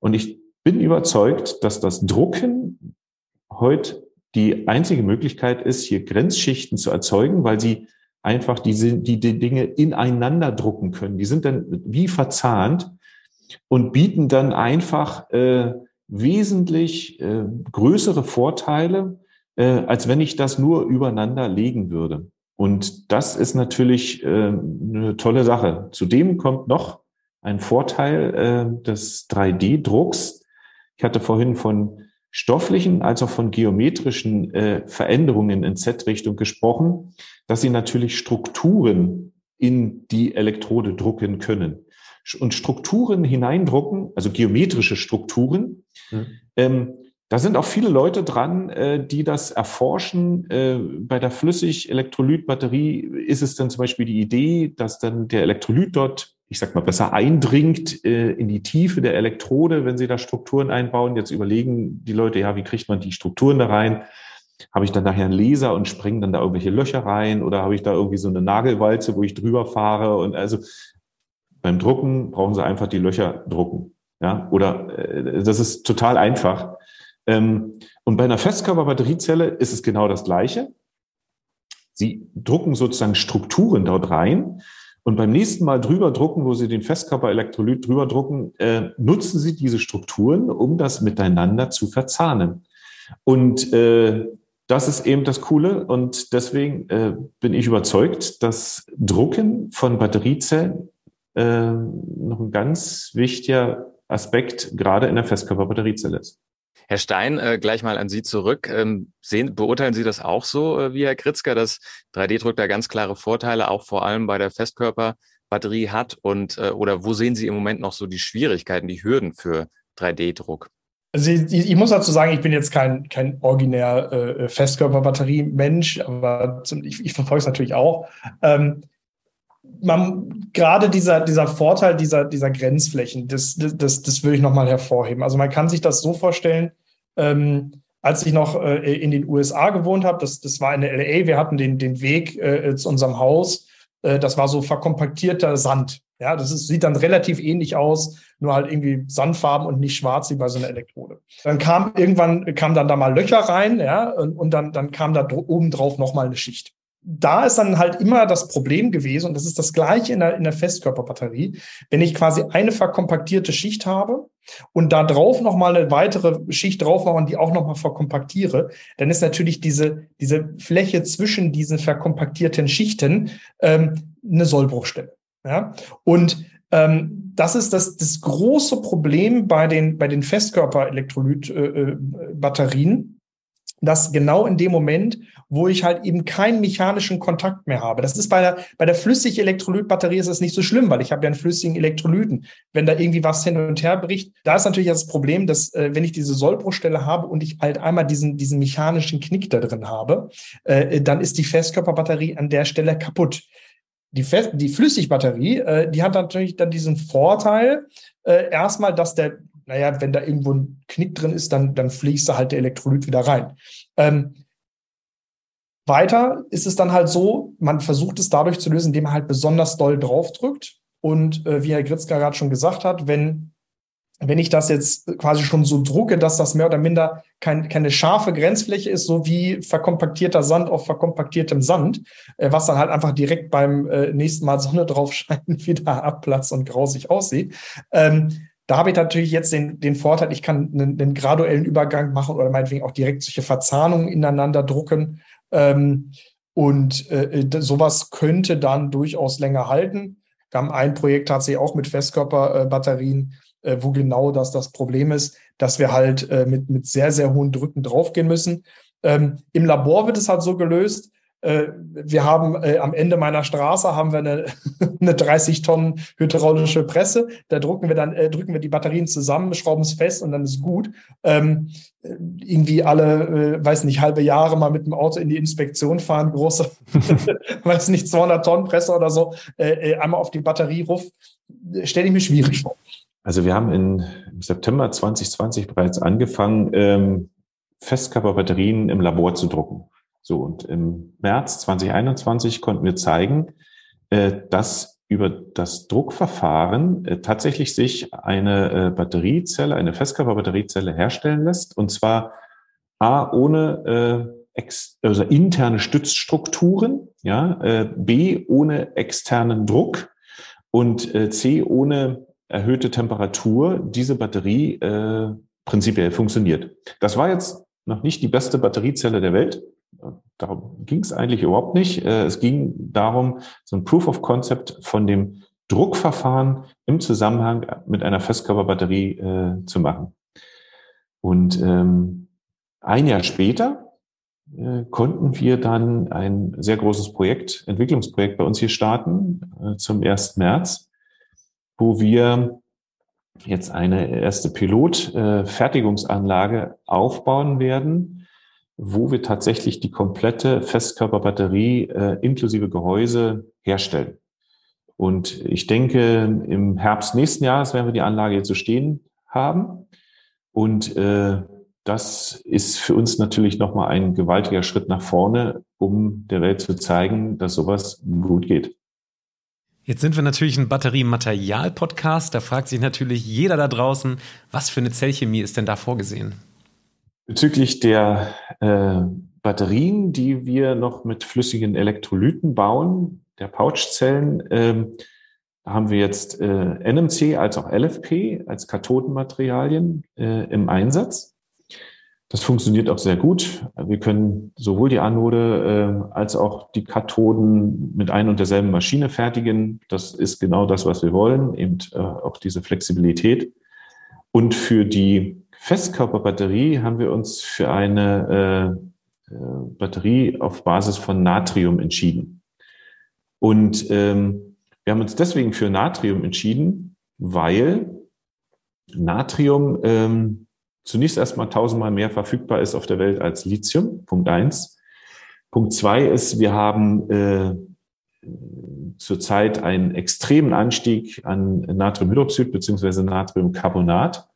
Und ich bin überzeugt, dass das Drucken heute die einzige Möglichkeit ist, hier Grenzschichten zu erzeugen, weil sie einfach diese, die, die Dinge ineinander drucken können. Die sind dann wie verzahnt und bieten dann einfach äh, wesentlich äh, größere Vorteile, äh, als wenn ich das nur übereinander legen würde. Und das ist natürlich äh, eine tolle Sache. Zudem kommt noch ein Vorteil äh, des 3D-Drucks. Ich hatte vorhin von stofflichen als auch von geometrischen äh, Veränderungen in Z-Richtung gesprochen, dass sie natürlich Strukturen in die Elektrode drucken können. Und Strukturen hineindrucken, also geometrische Strukturen, mhm. ähm, da sind auch viele Leute dran, äh, die das erforschen. Äh, bei der Flüssig-Elektrolyt-Batterie ist es dann zum Beispiel die Idee, dass dann der Elektrolyt dort ich sag mal, besser eindringt äh, in die Tiefe der Elektrode, wenn sie da Strukturen einbauen. Jetzt überlegen die Leute, ja, wie kriegt man die Strukturen da rein? Habe ich dann nachher einen Laser und springe dann da irgendwelche Löcher rein oder habe ich da irgendwie so eine Nagelwalze, wo ich drüber fahre? Und also beim Drucken brauchen sie einfach die Löcher drucken. Ja, oder äh, das ist total einfach. Ähm, und bei einer Festkörperbatteriezelle ist es genau das Gleiche. Sie drucken sozusagen Strukturen dort rein und beim nächsten Mal drüber drucken, wo Sie den Festkörperelektrolyt drüber drucken, äh, nutzen Sie diese Strukturen, um das miteinander zu verzahnen. Und äh, das ist eben das Coole. Und deswegen äh, bin ich überzeugt, dass Drucken von Batteriezellen äh, noch ein ganz wichtiger Aspekt gerade in der Festkörperbatteriezelle ist. Herr Stein, äh, gleich mal an Sie zurück. Ähm, sehen, beurteilen Sie das auch so äh, wie Herr Kritzker, dass 3D-Druck da ganz klare Vorteile auch vor allem bei der Festkörperbatterie hat? Und äh, oder wo sehen Sie im Moment noch so die Schwierigkeiten, die Hürden für 3D-Druck? Also ich, ich, muss dazu sagen, ich bin jetzt kein, kein originär äh, Festkörperbatterie-Mensch, aber zum, ich, ich verfolge es natürlich auch. Ähm, man, gerade dieser, dieser Vorteil dieser, dieser Grenzflächen, das, das, das will ich nochmal hervorheben. Also man kann sich das so vorstellen, ähm, als ich noch äh, in den USA gewohnt habe, das, das war in der LA, wir hatten den, den Weg äh, zu unserem Haus, äh, das war so verkompaktierter Sand. Ja, das ist, sieht dann relativ ähnlich aus, nur halt irgendwie Sandfarben und nicht schwarz wie bei so einer Elektrode. Dann kam irgendwann, kam dann da mal Löcher rein, ja, und, und dann, dann kam da oben drauf nochmal eine Schicht da ist dann halt immer das Problem gewesen, und das ist das gleiche in der, in der Festkörperbatterie, wenn ich quasi eine verkompaktierte Schicht habe und da drauf nochmal eine weitere Schicht drauf mache und die auch nochmal verkompaktiere, dann ist natürlich diese, diese Fläche zwischen diesen verkompaktierten Schichten ähm, eine Sollbruchstelle. Ja? Und ähm, das ist das, das große Problem bei den, bei den Festkörper-Elektrolyt-Batterien, äh, äh dass genau in dem Moment, wo ich halt eben keinen mechanischen Kontakt mehr habe. Das ist bei der, bei der flüssigen Elektrolytbatterie ist das nicht so schlimm, weil ich habe ja einen flüssigen Elektrolyten. Wenn da irgendwie was hin und her bricht, da ist natürlich das Problem, dass äh, wenn ich diese Sollbruchstelle habe und ich halt einmal diesen, diesen mechanischen Knick da drin habe, äh, dann ist die Festkörperbatterie an der Stelle kaputt. Die, Fest die Flüssigbatterie, äh, die hat natürlich dann diesen Vorteil, äh, erstmal, dass der naja, wenn da irgendwo ein Knick drin ist, dann, dann fließt da halt der Elektrolyt wieder rein. Ähm, weiter ist es dann halt so, man versucht es dadurch zu lösen, indem man halt besonders doll draufdrückt. Und äh, wie Herr Gritzka gerade schon gesagt hat, wenn, wenn ich das jetzt quasi schon so drucke, dass das mehr oder minder kein, keine scharfe Grenzfläche ist, so wie verkompaktierter Sand auf verkompaktiertem Sand, äh, was dann halt einfach direkt beim äh, nächsten Mal Sonne drauf scheint, wieder abplatzt und grausig aussieht. Ähm, da habe ich natürlich jetzt den, den Vorteil, ich kann einen, einen, graduellen Übergang machen oder meinetwegen auch direkt solche Verzahnungen ineinander drucken. Ähm, und äh, sowas könnte dann durchaus länger halten. Wir haben ein Projekt tatsächlich auch mit Festkörperbatterien, äh, wo genau das das Problem ist, dass wir halt äh, mit, mit sehr, sehr hohen Drücken draufgehen müssen. Ähm, Im Labor wird es halt so gelöst, äh, wir haben äh, am Ende meiner Straße haben wir eine, eine 30 Tonnen hydraulische Presse. Da drucken wir dann, äh, drücken wir die Batterien zusammen, schrauben es fest und dann ist gut. Ähm, irgendwie alle, äh, weiß nicht, halbe Jahre mal mit dem Auto in die Inspektion fahren, große, weiß nicht, 200 Tonnen Presse oder so, äh, äh, einmal auf die Batterie ruf, stelle ich mir schwierig vor. Also wir haben in, im September 2020 bereits angefangen, ähm, Festkörperbatterien im Labor zu drucken. So, und im März 2021 konnten wir zeigen, äh, dass über das Druckverfahren äh, tatsächlich sich eine äh, Batteriezelle, eine Festkörperbatteriezelle herstellen lässt. Und zwar A, ohne ex, also interne Stützstrukturen, ja, B, ohne externen Druck und C, ohne erhöhte Temperatur diese Batterie prinzipiell funktioniert. Das war jetzt noch nicht die beste Batteriezelle der Welt. Darum ging es eigentlich überhaupt nicht. Äh, es ging darum, so ein Proof of Concept von dem Druckverfahren im Zusammenhang mit einer Festkörperbatterie äh, zu machen. Und ähm, ein Jahr später äh, konnten wir dann ein sehr großes Projekt, Entwicklungsprojekt bei uns hier starten äh, zum 1. März, wo wir jetzt eine erste Pilot-Fertigungsanlage äh, aufbauen werden, wo wir tatsächlich die komplette Festkörperbatterie äh, inklusive Gehäuse herstellen. Und ich denke, im Herbst nächsten Jahres werden wir die Anlage jetzt so stehen haben. Und äh, das ist für uns natürlich nochmal ein gewaltiger Schritt nach vorne, um der Welt zu zeigen, dass sowas gut geht. Jetzt sind wir natürlich ein Batteriematerial-Podcast. Da fragt sich natürlich jeder da draußen, was für eine Zellchemie ist denn da vorgesehen? Bezüglich der äh, Batterien, die wir noch mit flüssigen Elektrolyten bauen, der Pouchzellen, äh, haben wir jetzt äh, NMC als auch LFP als Kathodenmaterialien äh, im Einsatz. Das funktioniert auch sehr gut. Wir können sowohl die Anode äh, als auch die Kathoden mit ein und derselben Maschine fertigen. Das ist genau das, was wir wollen, eben äh, auch diese Flexibilität. Und für die Festkörperbatterie haben wir uns für eine äh, äh Batterie auf Basis von Natrium entschieden. Und ähm, wir haben uns deswegen für Natrium entschieden, weil Natrium ähm, zunächst erstmal tausendmal mehr verfügbar ist auf der Welt als Lithium. Punkt eins. Punkt zwei ist, wir haben äh, zurzeit einen extremen Anstieg an Natriumhydroxid beziehungsweise Natriumcarbonat.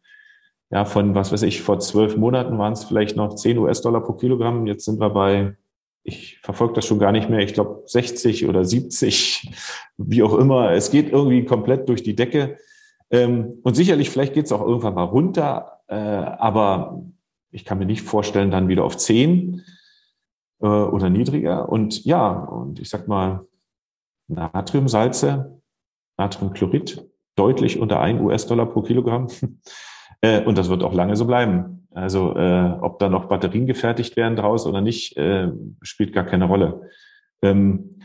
Ja, von was weiß ich, vor zwölf Monaten waren es vielleicht noch 10 US-Dollar pro Kilogramm. Jetzt sind wir bei, ich verfolge das schon gar nicht mehr, ich glaube 60 oder 70, wie auch immer. Es geht irgendwie komplett durch die Decke. Ähm, und sicherlich, vielleicht geht es auch irgendwann mal runter, äh, aber ich kann mir nicht vorstellen, dann wieder auf 10 äh, oder niedriger. Und ja, und ich sag mal, Natriumsalze, Natriumchlorid, deutlich unter 1 US-Dollar pro Kilogramm. äh, und das wird auch lange so bleiben. Also äh, ob da noch Batterien gefertigt werden draus oder nicht, äh, spielt gar keine Rolle. Ähm,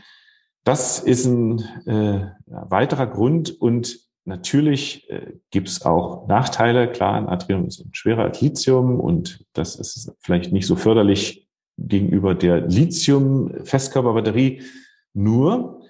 das ist ein äh, weiterer Grund und Natürlich äh, gibt es auch Nachteile. Klar, Natrium ist schwerer als Lithium und das ist vielleicht nicht so förderlich gegenüber der Lithium-Festkörperbatterie. Nur,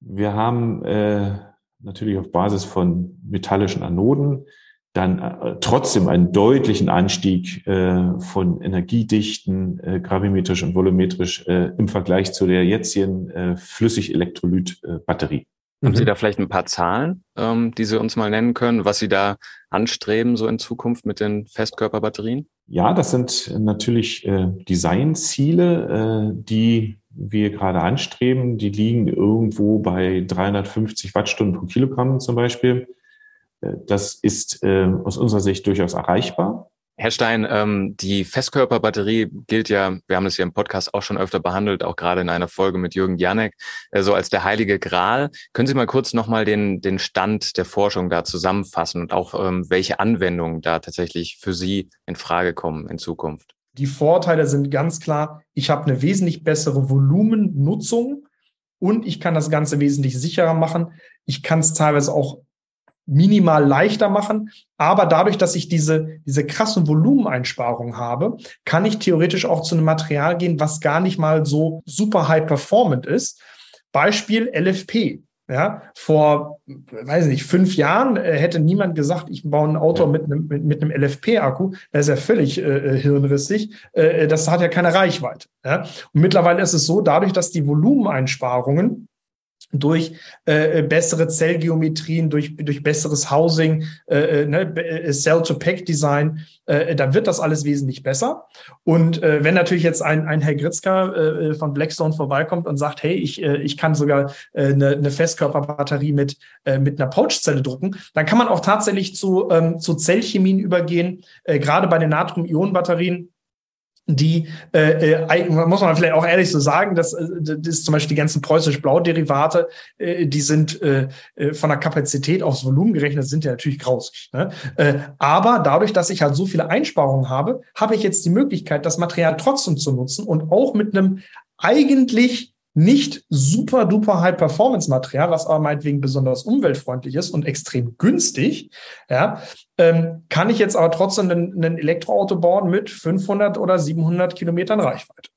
wir haben äh, natürlich auf Basis von metallischen Anoden dann äh, trotzdem einen deutlichen Anstieg äh, von Energiedichten, äh, gravimetrisch und volumetrisch äh, im Vergleich zu der jetzigen äh, Flüssig-Elektrolyt-Batterie. Haben mhm. Sie da vielleicht ein paar Zahlen, ähm, die Sie uns mal nennen können, was Sie da anstreben, so in Zukunft mit den Festkörperbatterien? Ja, das sind natürlich äh, Designziele, äh, die wir gerade anstreben. Die liegen irgendwo bei 350 Wattstunden pro Kilogramm zum Beispiel. Das ist äh, aus unserer Sicht durchaus erreichbar. Herr Stein, ähm, die Festkörperbatterie gilt ja, wir haben es ja im Podcast auch schon öfter behandelt, auch gerade in einer Folge mit Jürgen Janek, äh, so als der heilige Gral. Können Sie mal kurz nochmal den, den Stand der Forschung da zusammenfassen und auch ähm, welche Anwendungen da tatsächlich für Sie in Frage kommen in Zukunft? Die Vorteile sind ganz klar, ich habe eine wesentlich bessere Volumennutzung und ich kann das Ganze wesentlich sicherer machen. Ich kann es teilweise auch minimal leichter machen. Aber dadurch, dass ich diese, diese krassen Volumeneinsparungen habe, kann ich theoretisch auch zu einem Material gehen, was gar nicht mal so super high performant ist. Beispiel LFP. Ja, vor, weiß nicht, fünf Jahren äh, hätte niemand gesagt, ich baue ein Auto mit einem, mit, mit einem LFP-Akku. Das ist ja völlig äh, äh, hirnrissig. Äh, das hat ja keine Reichweite. Ja? Und mittlerweile ist es so, dadurch, dass die Volumeneinsparungen durch äh, bessere Zellgeometrien, durch, durch besseres Housing, äh, äh ne, äh, Cell-to-Pack-Design, äh, dann wird das alles wesentlich besser. Und äh, wenn natürlich jetzt ein, ein Herr Gritzka äh, von Blackstone vorbeikommt und sagt, hey, ich, äh, ich kann sogar äh, eine, eine Festkörperbatterie mit, äh, mit einer Pouchzelle drucken, dann kann man auch tatsächlich zu, ähm, zu Zellchemien übergehen, äh, gerade bei den Natrium-Ionen-Batterien die, äh, äh, muss man vielleicht auch ehrlich so sagen, dass äh, das zum Beispiel die ganzen preußisch-blau-Derivate, äh, die sind äh, äh, von der Kapazität aufs Volumen gerechnet, sind ja natürlich grausig. Ne? Äh, aber dadurch, dass ich halt so viele Einsparungen habe, habe ich jetzt die Möglichkeit, das Material trotzdem zu nutzen und auch mit einem eigentlich nicht super duper High Performance Material, was aber meinetwegen besonders umweltfreundlich ist und extrem günstig, ja, ähm, kann ich jetzt aber trotzdem ein Elektroauto bauen mit 500 oder 700 Kilometern Reichweite.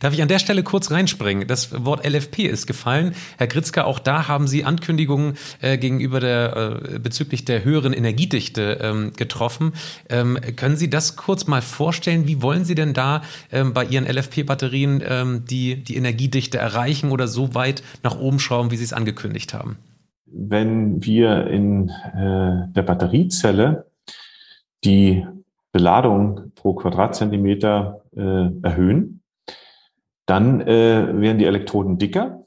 Darf ich an der Stelle kurz reinspringen? Das Wort LFP ist gefallen. Herr Gritzka, auch da haben Sie Ankündigungen äh, gegenüber der äh, bezüglich der höheren Energiedichte ähm, getroffen. Ähm, können Sie das kurz mal vorstellen? Wie wollen Sie denn da ähm, bei Ihren LFP-Batterien ähm, die, die Energiedichte erreichen oder so weit nach oben schrauben, wie Sie es angekündigt haben? Wenn wir in äh, der Batteriezelle die Beladung pro Quadratzentimeter äh, erhöhen, dann äh, werden die Elektroden dicker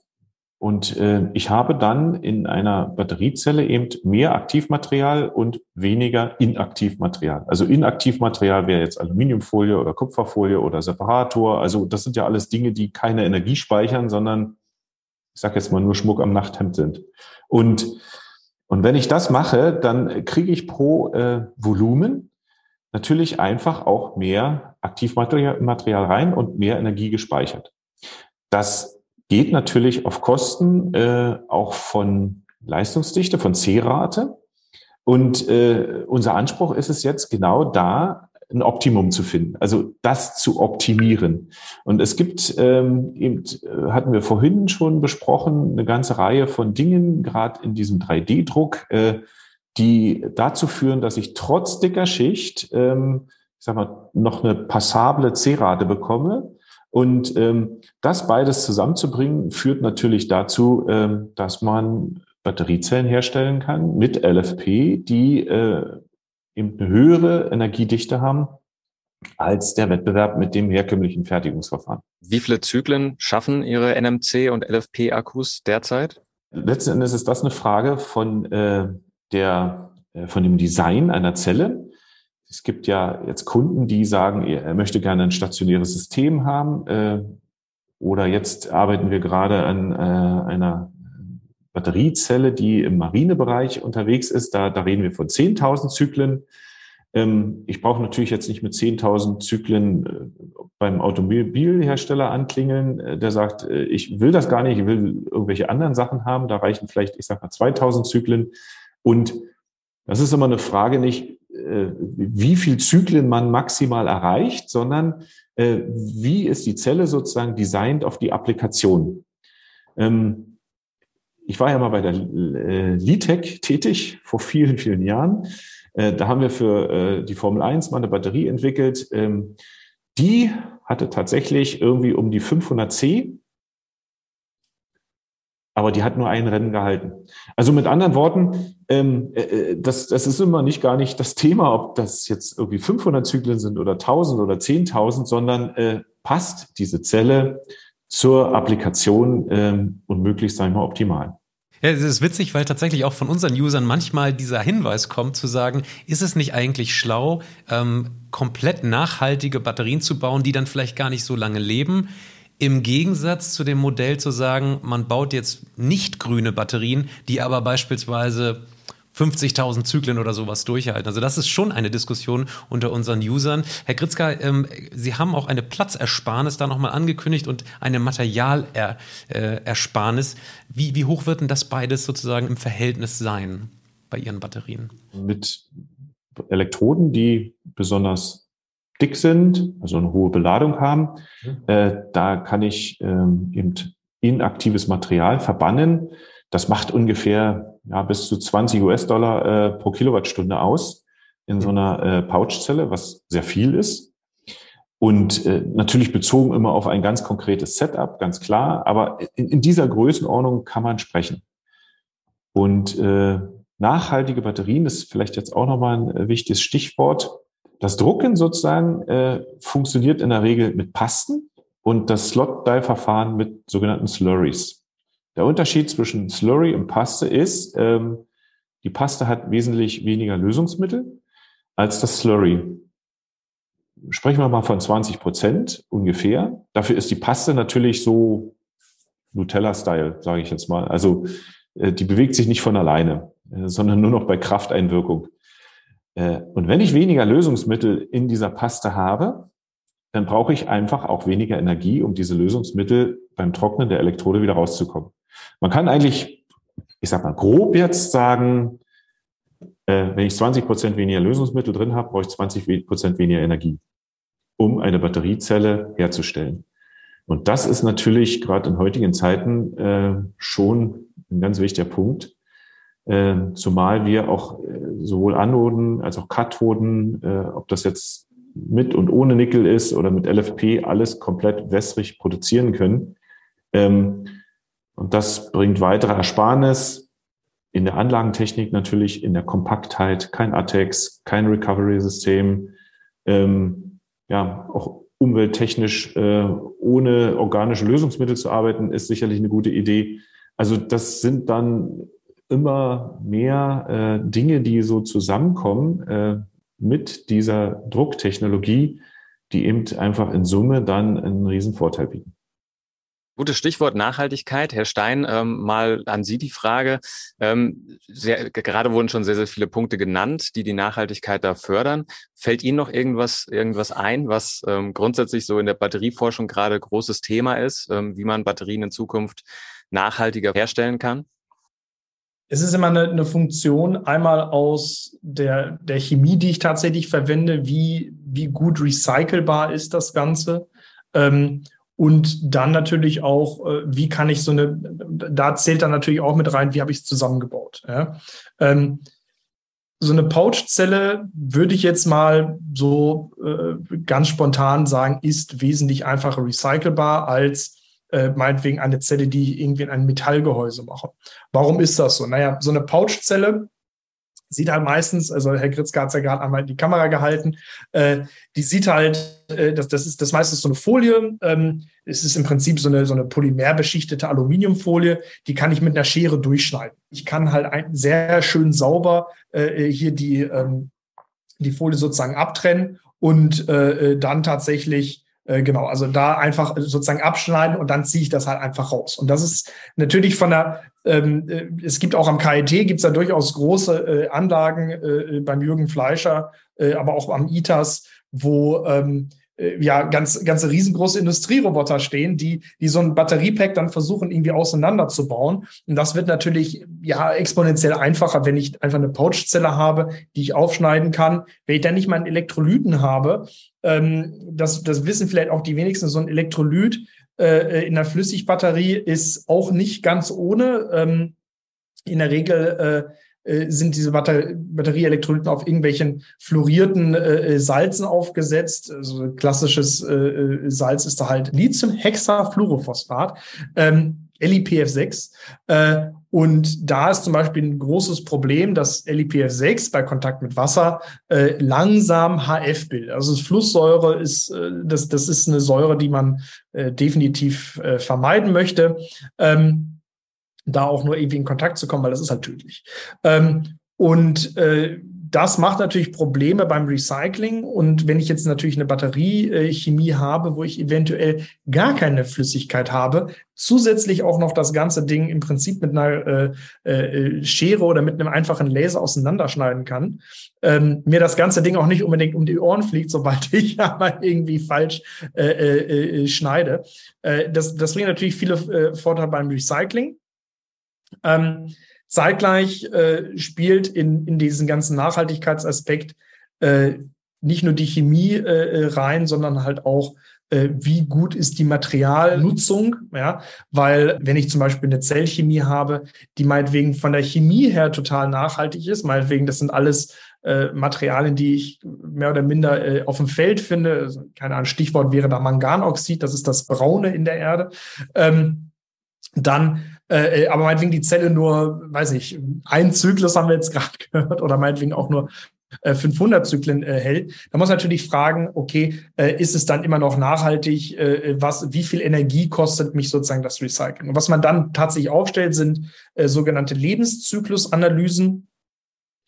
und äh, ich habe dann in einer Batteriezelle eben mehr Aktivmaterial und weniger Inaktivmaterial. Also Inaktivmaterial wäre jetzt Aluminiumfolie oder Kupferfolie oder Separator. Also das sind ja alles Dinge, die keine Energie speichern, sondern ich sage jetzt mal nur Schmuck am Nachthemd sind. Und und wenn ich das mache, dann kriege ich pro äh, Volumen natürlich einfach auch mehr Aktivmaterial rein und mehr Energie gespeichert. Das geht natürlich auf Kosten äh, auch von Leistungsdichte, von C-Rate. Und äh, unser Anspruch ist es jetzt genau da, ein Optimum zu finden, also das zu optimieren. Und es gibt, ähm, eben, äh, hatten wir vorhin schon besprochen, eine ganze Reihe von Dingen, gerade in diesem 3D-Druck, äh, die dazu führen, dass ich trotz dicker Schicht, ähm, ich sag mal, noch eine passable C-Rate bekomme. Und ähm, das beides zusammenzubringen, führt natürlich dazu, ähm, dass man Batteriezellen herstellen kann mit LFP, die äh, eben eine höhere Energiedichte haben als der Wettbewerb mit dem herkömmlichen Fertigungsverfahren. Wie viele Zyklen schaffen Ihre NMC und LFP-Akkus derzeit? Letzten Endes ist das eine Frage von äh, der, äh, von dem Design einer Zelle. Es gibt ja jetzt Kunden, die sagen, er möchte gerne ein stationäres System haben. Äh, oder jetzt arbeiten wir gerade an äh, einer Batteriezelle, die im Marinebereich unterwegs ist. Da, da reden wir von 10.000 Zyklen. Ähm, ich brauche natürlich jetzt nicht mit 10.000 Zyklen beim Automobilhersteller anklingeln, der sagt, ich will das gar nicht, ich will irgendwelche anderen Sachen haben. Da reichen vielleicht, ich sage mal, 2.000 Zyklen. Und das ist immer eine Frage nicht, äh, wie viel Zyklen man maximal erreicht, sondern äh, wie ist die Zelle sozusagen designt auf die Applikation. Ähm, ich war ja mal bei der äh, Litec tätig vor vielen, vielen Jahren. Da haben wir für die Formel 1 mal eine Batterie entwickelt. Ähm, die hatte tatsächlich irgendwie um die 500 C aber die hat nur ein Rennen gehalten. Also mit anderen Worten, ähm, äh, äh, das, das ist immer nicht gar nicht das Thema, ob das jetzt irgendwie 500 Zyklen sind oder 1000 oder 10.000, sondern äh, passt diese Zelle zur Applikation ähm, und möglichst, sagen wir mal, optimal. Ja, es ist witzig, weil tatsächlich auch von unseren Usern manchmal dieser Hinweis kommt, zu sagen, ist es nicht eigentlich schlau, ähm, komplett nachhaltige Batterien zu bauen, die dann vielleicht gar nicht so lange leben? Im Gegensatz zu dem Modell zu sagen, man baut jetzt nicht grüne Batterien, die aber beispielsweise 50.000 Zyklen oder sowas durchhalten. Also das ist schon eine Diskussion unter unseren Usern. Herr Gritzka, ähm, Sie haben auch eine Platzersparnis da nochmal angekündigt und eine Materialersparnis. Wie, wie hoch wird denn das beides sozusagen im Verhältnis sein bei Ihren Batterien? Mit Elektroden, die besonders dick sind, also eine hohe Beladung haben. Mhm. Äh, da kann ich ähm, eben inaktives Material verbannen. Das macht ungefähr ja, bis zu 20 US-Dollar äh, pro Kilowattstunde aus in so einer äh, Pouchzelle, was sehr viel ist. Und äh, natürlich bezogen immer auf ein ganz konkretes Setup, ganz klar. Aber in, in dieser Größenordnung kann man sprechen. Und äh, nachhaltige Batterien ist vielleicht jetzt auch nochmal ein äh, wichtiges Stichwort. Das Drucken sozusagen äh, funktioniert in der Regel mit Pasten und das Slot-Die-Verfahren mit sogenannten Slurries. Der Unterschied zwischen Slurry und Paste ist, ähm, die Paste hat wesentlich weniger Lösungsmittel als das Slurry. Sprechen wir mal von 20 Prozent ungefähr. Dafür ist die Paste natürlich so Nutella-Style, sage ich jetzt mal. Also äh, die bewegt sich nicht von alleine, äh, sondern nur noch bei Krafteinwirkung. Äh, und wenn ich weniger Lösungsmittel in dieser Paste habe, dann brauche ich einfach auch weniger Energie, um diese Lösungsmittel beim Trocknen der Elektrode wieder rauszukommen. Man kann eigentlich, ich sag mal, grob jetzt sagen, wenn ich 20 Prozent weniger Lösungsmittel drin habe, brauche ich 20 Prozent weniger Energie, um eine Batteriezelle herzustellen. Und das ist natürlich gerade in heutigen Zeiten äh, schon ein ganz wichtiger Punkt, äh, zumal wir auch äh, sowohl Anoden als auch Kathoden, äh, ob das jetzt mit und ohne Nickel ist oder mit LFP, alles komplett wässrig produzieren können. Ähm, und das bringt weitere Ersparnis in der Anlagentechnik natürlich, in der Kompaktheit, kein ATEX, kein Recovery-System, ähm, ja, auch umwelttechnisch äh, ohne organische Lösungsmittel zu arbeiten, ist sicherlich eine gute Idee. Also das sind dann immer mehr äh, Dinge, die so zusammenkommen äh, mit dieser Drucktechnologie, die eben einfach in Summe dann einen riesen Vorteil bieten. Gutes Stichwort Nachhaltigkeit. Herr Stein, ähm, mal an Sie die Frage. Ähm, sehr, gerade wurden schon sehr, sehr viele Punkte genannt, die die Nachhaltigkeit da fördern. Fällt Ihnen noch irgendwas, irgendwas ein, was ähm, grundsätzlich so in der Batterieforschung gerade großes Thema ist, ähm, wie man Batterien in Zukunft nachhaltiger herstellen kann? Es ist immer eine, eine, Funktion einmal aus der, der Chemie, die ich tatsächlich verwende, wie, wie gut recycelbar ist das Ganze. Ähm, und dann natürlich auch, äh, wie kann ich so eine, da zählt dann natürlich auch mit rein, wie habe ich es zusammengebaut. Ja? Ähm, so eine Pouchzelle würde ich jetzt mal so äh, ganz spontan sagen, ist wesentlich einfacher recycelbar als äh, meinetwegen eine Zelle, die irgendwie in ein Metallgehäuse mache. Warum ist das so? Naja, so eine Pouchzelle sieht halt meistens, also Herr Gritzke hat es ja gerade einmal in die Kamera gehalten, äh, die sieht halt, äh, das, das ist das meistens so eine Folie, ähm, es ist im Prinzip so eine, so eine polymerbeschichtete Aluminiumfolie, die kann ich mit einer Schere durchschneiden. Ich kann halt ein, sehr schön sauber äh, hier die, ähm, die Folie sozusagen abtrennen und äh, äh dann tatsächlich äh, genau, also da einfach sozusagen abschneiden und dann ziehe ich das halt einfach raus. Und das ist natürlich von der, ähm, äh, es gibt auch am KIT, gibt es da durchaus große äh, Anlagen äh, beim Jürgen Fleischer, äh, aber auch am ITAS, wo ähm, äh, ja ganz ganze riesengroße Industrieroboter stehen, die die so ein Batteriepack dann versuchen irgendwie auseinanderzubauen und das wird natürlich ja exponentiell einfacher, wenn ich einfach eine Pouchzelle habe, die ich aufschneiden kann. Wenn ich dann nicht mal einen Elektrolyten habe, ähm, das das wissen vielleicht auch die wenigsten, so ein Elektrolyt äh, in der Flüssigbatterie ist auch nicht ganz ohne. Ähm, in der Regel äh, äh, sind diese Batterieelektrolyten auf irgendwelchen fluorierten äh, äh, Salzen aufgesetzt. Also klassisches äh, äh Salz ist da halt Lithiumhexafluorophosphat, ähm, LiPF6. Äh, und da ist zum Beispiel ein großes Problem, dass LiPF6 bei Kontakt mit Wasser äh, langsam HF bildet. Also Flusssäure ist, äh, das, das ist eine Säure, die man äh, definitiv äh, vermeiden möchte. Ähm, da auch nur irgendwie in Kontakt zu kommen, weil das ist halt tödlich. Ähm, und äh, das macht natürlich Probleme beim Recycling. Und wenn ich jetzt natürlich eine Batteriechemie habe, wo ich eventuell gar keine Flüssigkeit habe, zusätzlich auch noch das ganze Ding im Prinzip mit einer äh, äh, Schere oder mit einem einfachen Laser auseinanderschneiden kann, ähm, mir das ganze Ding auch nicht unbedingt um die Ohren fliegt, sobald ich aber irgendwie falsch äh, äh, äh schneide. Äh, das, das bringt natürlich viele äh, Vorteile beim Recycling. Ähm, zeitgleich äh, spielt in, in diesen ganzen Nachhaltigkeitsaspekt äh, nicht nur die Chemie äh, rein, sondern halt auch äh, wie gut ist die Materialnutzung, ja, weil wenn ich zum Beispiel eine Zellchemie habe, die meinetwegen von der Chemie her total nachhaltig ist, meinetwegen, das sind alles äh, Materialien, die ich mehr oder minder äh, auf dem Feld finde. Also, keine Ahnung, Stichwort wäre da Manganoxid, das ist das Braune in der Erde. Ähm, dann äh, äh, aber meinetwegen die Zelle nur, weiß ich, ein Zyklus haben wir jetzt gerade gehört oder meinetwegen auch nur 500 äh, Zyklen äh, hält, da muss man natürlich fragen, okay, äh, ist es dann immer noch nachhaltig? Äh, was, wie viel Energie kostet mich sozusagen das Recycling? Und was man dann tatsächlich aufstellt, sind äh, sogenannte Lebenszyklusanalysen.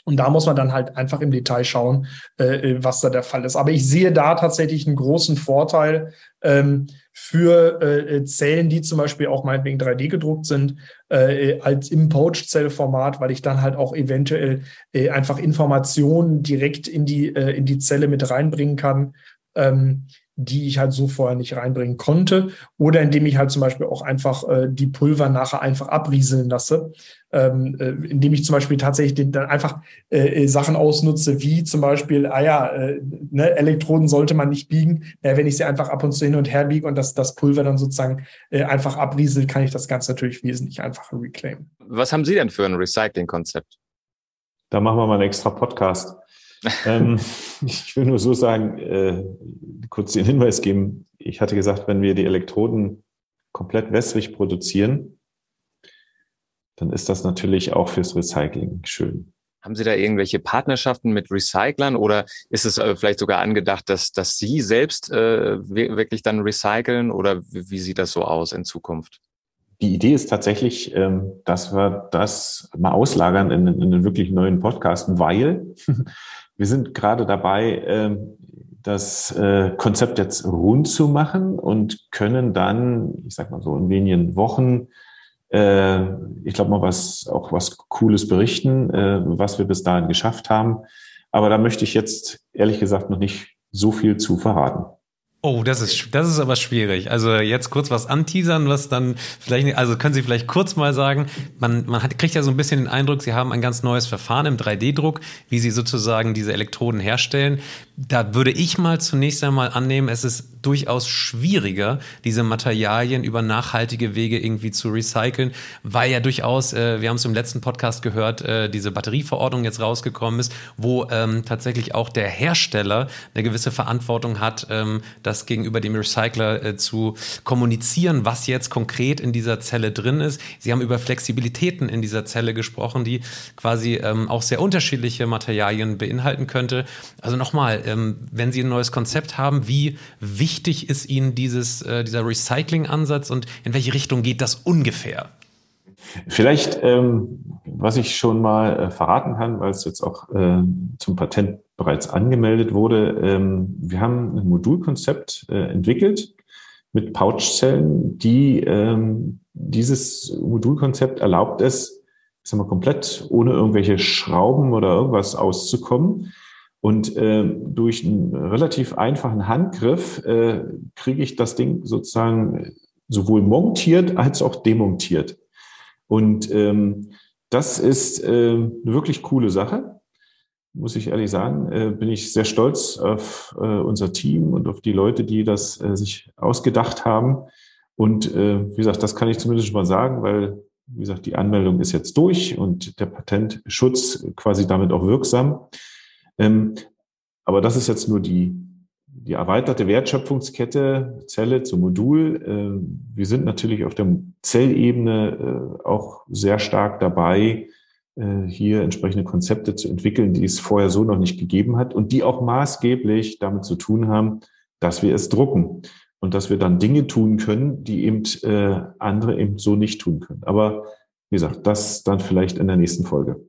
Und da muss man dann halt einfach im Detail schauen, äh, was da der Fall ist. Aber ich sehe da tatsächlich einen großen Vorteil, ähm, für äh, Zellen, die zum Beispiel auch meinetwegen 3D gedruckt sind, äh, als im Pouch-Zellformat, weil ich dann halt auch eventuell äh, einfach Informationen direkt in die, äh, in die Zelle mit reinbringen kann, ähm, die ich halt so vorher nicht reinbringen konnte. Oder indem ich halt zum Beispiel auch einfach äh, die Pulver nachher einfach abrieseln lasse. Ähm, äh, indem ich zum Beispiel tatsächlich den, dann einfach äh, äh Sachen ausnutze, wie zum Beispiel, ah ja, äh, ne, Elektroden sollte man nicht biegen. Ja, wenn ich sie einfach ab und zu hin und her biege und das, das Pulver dann sozusagen äh, einfach abrieselt, kann ich das Ganze natürlich wesentlich einfacher reclaimen. Was haben Sie denn für ein Recycling-Konzept? Da machen wir mal einen extra Podcast ähm, ich will nur so sagen, äh, kurz den Hinweis geben. Ich hatte gesagt, wenn wir die Elektroden komplett wässrig produzieren, dann ist das natürlich auch fürs Recycling schön. Haben Sie da irgendwelche Partnerschaften mit Recyclern oder ist es äh, vielleicht sogar angedacht, dass, dass Sie selbst äh, wirklich dann recyceln oder wie, wie sieht das so aus in Zukunft? Die Idee ist tatsächlich, ähm, dass wir das mal auslagern in, in einen wirklich neuen Podcast, weil Wir sind gerade dabei, ähm, das äh, Konzept jetzt rund zu machen und können dann, ich sag mal so in wenigen Wochen, äh, ich glaube mal was auch was Cooles berichten, äh, was wir bis dahin geschafft haben. Aber da möchte ich jetzt ehrlich gesagt noch nicht so viel zu verraten. Oh, das ist, das ist aber schwierig. Also jetzt kurz was anteasern, was dann vielleicht, also können Sie vielleicht kurz mal sagen, man, man hat, kriegt ja so ein bisschen den Eindruck, Sie haben ein ganz neues Verfahren im 3D-Druck, wie Sie sozusagen diese Elektroden herstellen. Da würde ich mal zunächst einmal annehmen, es ist durchaus schwieriger, diese Materialien über nachhaltige Wege irgendwie zu recyceln, weil ja durchaus, äh, wir haben es im letzten Podcast gehört, äh, diese Batterieverordnung jetzt rausgekommen ist, wo ähm, tatsächlich auch der Hersteller eine gewisse Verantwortung hat, ähm, das gegenüber dem Recycler äh, zu kommunizieren, was jetzt konkret in dieser Zelle drin ist. Sie haben über Flexibilitäten in dieser Zelle gesprochen, die quasi ähm, auch sehr unterschiedliche Materialien beinhalten könnte. Also nochmal, ähm, wenn Sie ein neues Konzept haben, wie wichtig ist Ihnen dieses, äh, dieser Recycling-Ansatz und in welche Richtung geht das ungefähr? Vielleicht, ähm, was ich schon mal äh, verraten kann, weil es jetzt auch äh, zum Patent bereits angemeldet wurde, ähm, wir haben ein Modulkonzept äh, entwickelt mit Pouchzellen, die ähm, dieses Modulkonzept erlaubt es, ich sag mal, komplett ohne irgendwelche Schrauben oder irgendwas auszukommen. Und äh, durch einen relativ einfachen Handgriff äh, kriege ich das Ding sozusagen sowohl montiert als auch demontiert. Und ähm, das ist äh, eine wirklich coole Sache, muss ich ehrlich sagen. Äh, bin ich sehr stolz auf äh, unser Team und auf die Leute, die das äh, sich ausgedacht haben. Und äh, wie gesagt, das kann ich zumindest schon mal sagen, weil, wie gesagt, die Anmeldung ist jetzt durch und der Patentschutz quasi damit auch wirksam. Ähm, aber das ist jetzt nur die, die erweiterte Wertschöpfungskette, Zelle zum Modul. Ähm, wir sind natürlich auf der Zellebene äh, auch sehr stark dabei, äh, hier entsprechende Konzepte zu entwickeln, die es vorher so noch nicht gegeben hat und die auch maßgeblich damit zu tun haben, dass wir es drucken und dass wir dann Dinge tun können, die eben äh, andere eben so nicht tun können. Aber wie gesagt, das dann vielleicht in der nächsten Folge.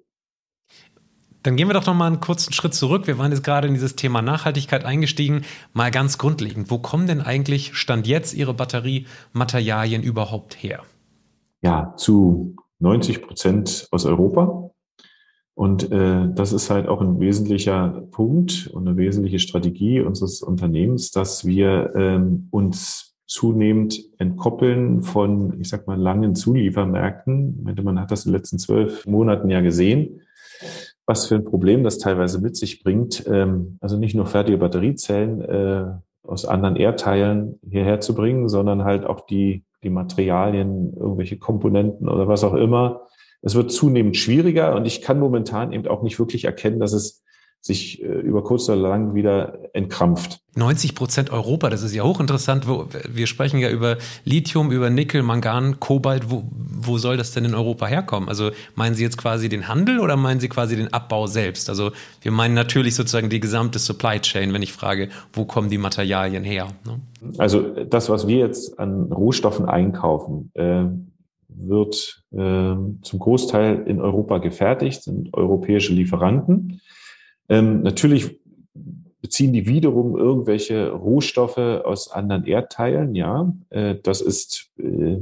Dann gehen wir doch noch mal einen kurzen Schritt zurück. Wir waren jetzt gerade in dieses Thema Nachhaltigkeit eingestiegen. Mal ganz grundlegend, wo kommen denn eigentlich Stand jetzt Ihre Batteriematerialien überhaupt her? Ja, zu 90 Prozent aus Europa. Und äh, das ist halt auch ein wesentlicher Punkt und eine wesentliche Strategie unseres Unternehmens, dass wir ähm, uns zunehmend entkoppeln von, ich sag mal, langen Zuliefermärkten. Man hat das in den letzten zwölf Monaten ja gesehen was für ein Problem das teilweise mit sich bringt. Ähm, also nicht nur fertige Batteriezellen äh, aus anderen Erdteilen hierher zu bringen, sondern halt auch die, die Materialien, irgendwelche Komponenten oder was auch immer. Es wird zunehmend schwieriger und ich kann momentan eben auch nicht wirklich erkennen, dass es sich äh, über kurz oder lang wieder entkrampft. 90 Prozent Europa, das ist ja hochinteressant. Wir sprechen ja über Lithium, über Nickel, Mangan, Kobalt. Wo, wo soll das denn in Europa herkommen? Also meinen Sie jetzt quasi den Handel oder meinen Sie quasi den Abbau selbst? Also wir meinen natürlich sozusagen die gesamte Supply Chain, wenn ich frage, wo kommen die Materialien her? Ne? Also das, was wir jetzt an Rohstoffen einkaufen, äh, wird äh, zum Großteil in Europa gefertigt, sind europäische Lieferanten. Ähm, natürlich beziehen die wiederum irgendwelche Rohstoffe aus anderen Erdteilen. Ja, äh, das ist äh,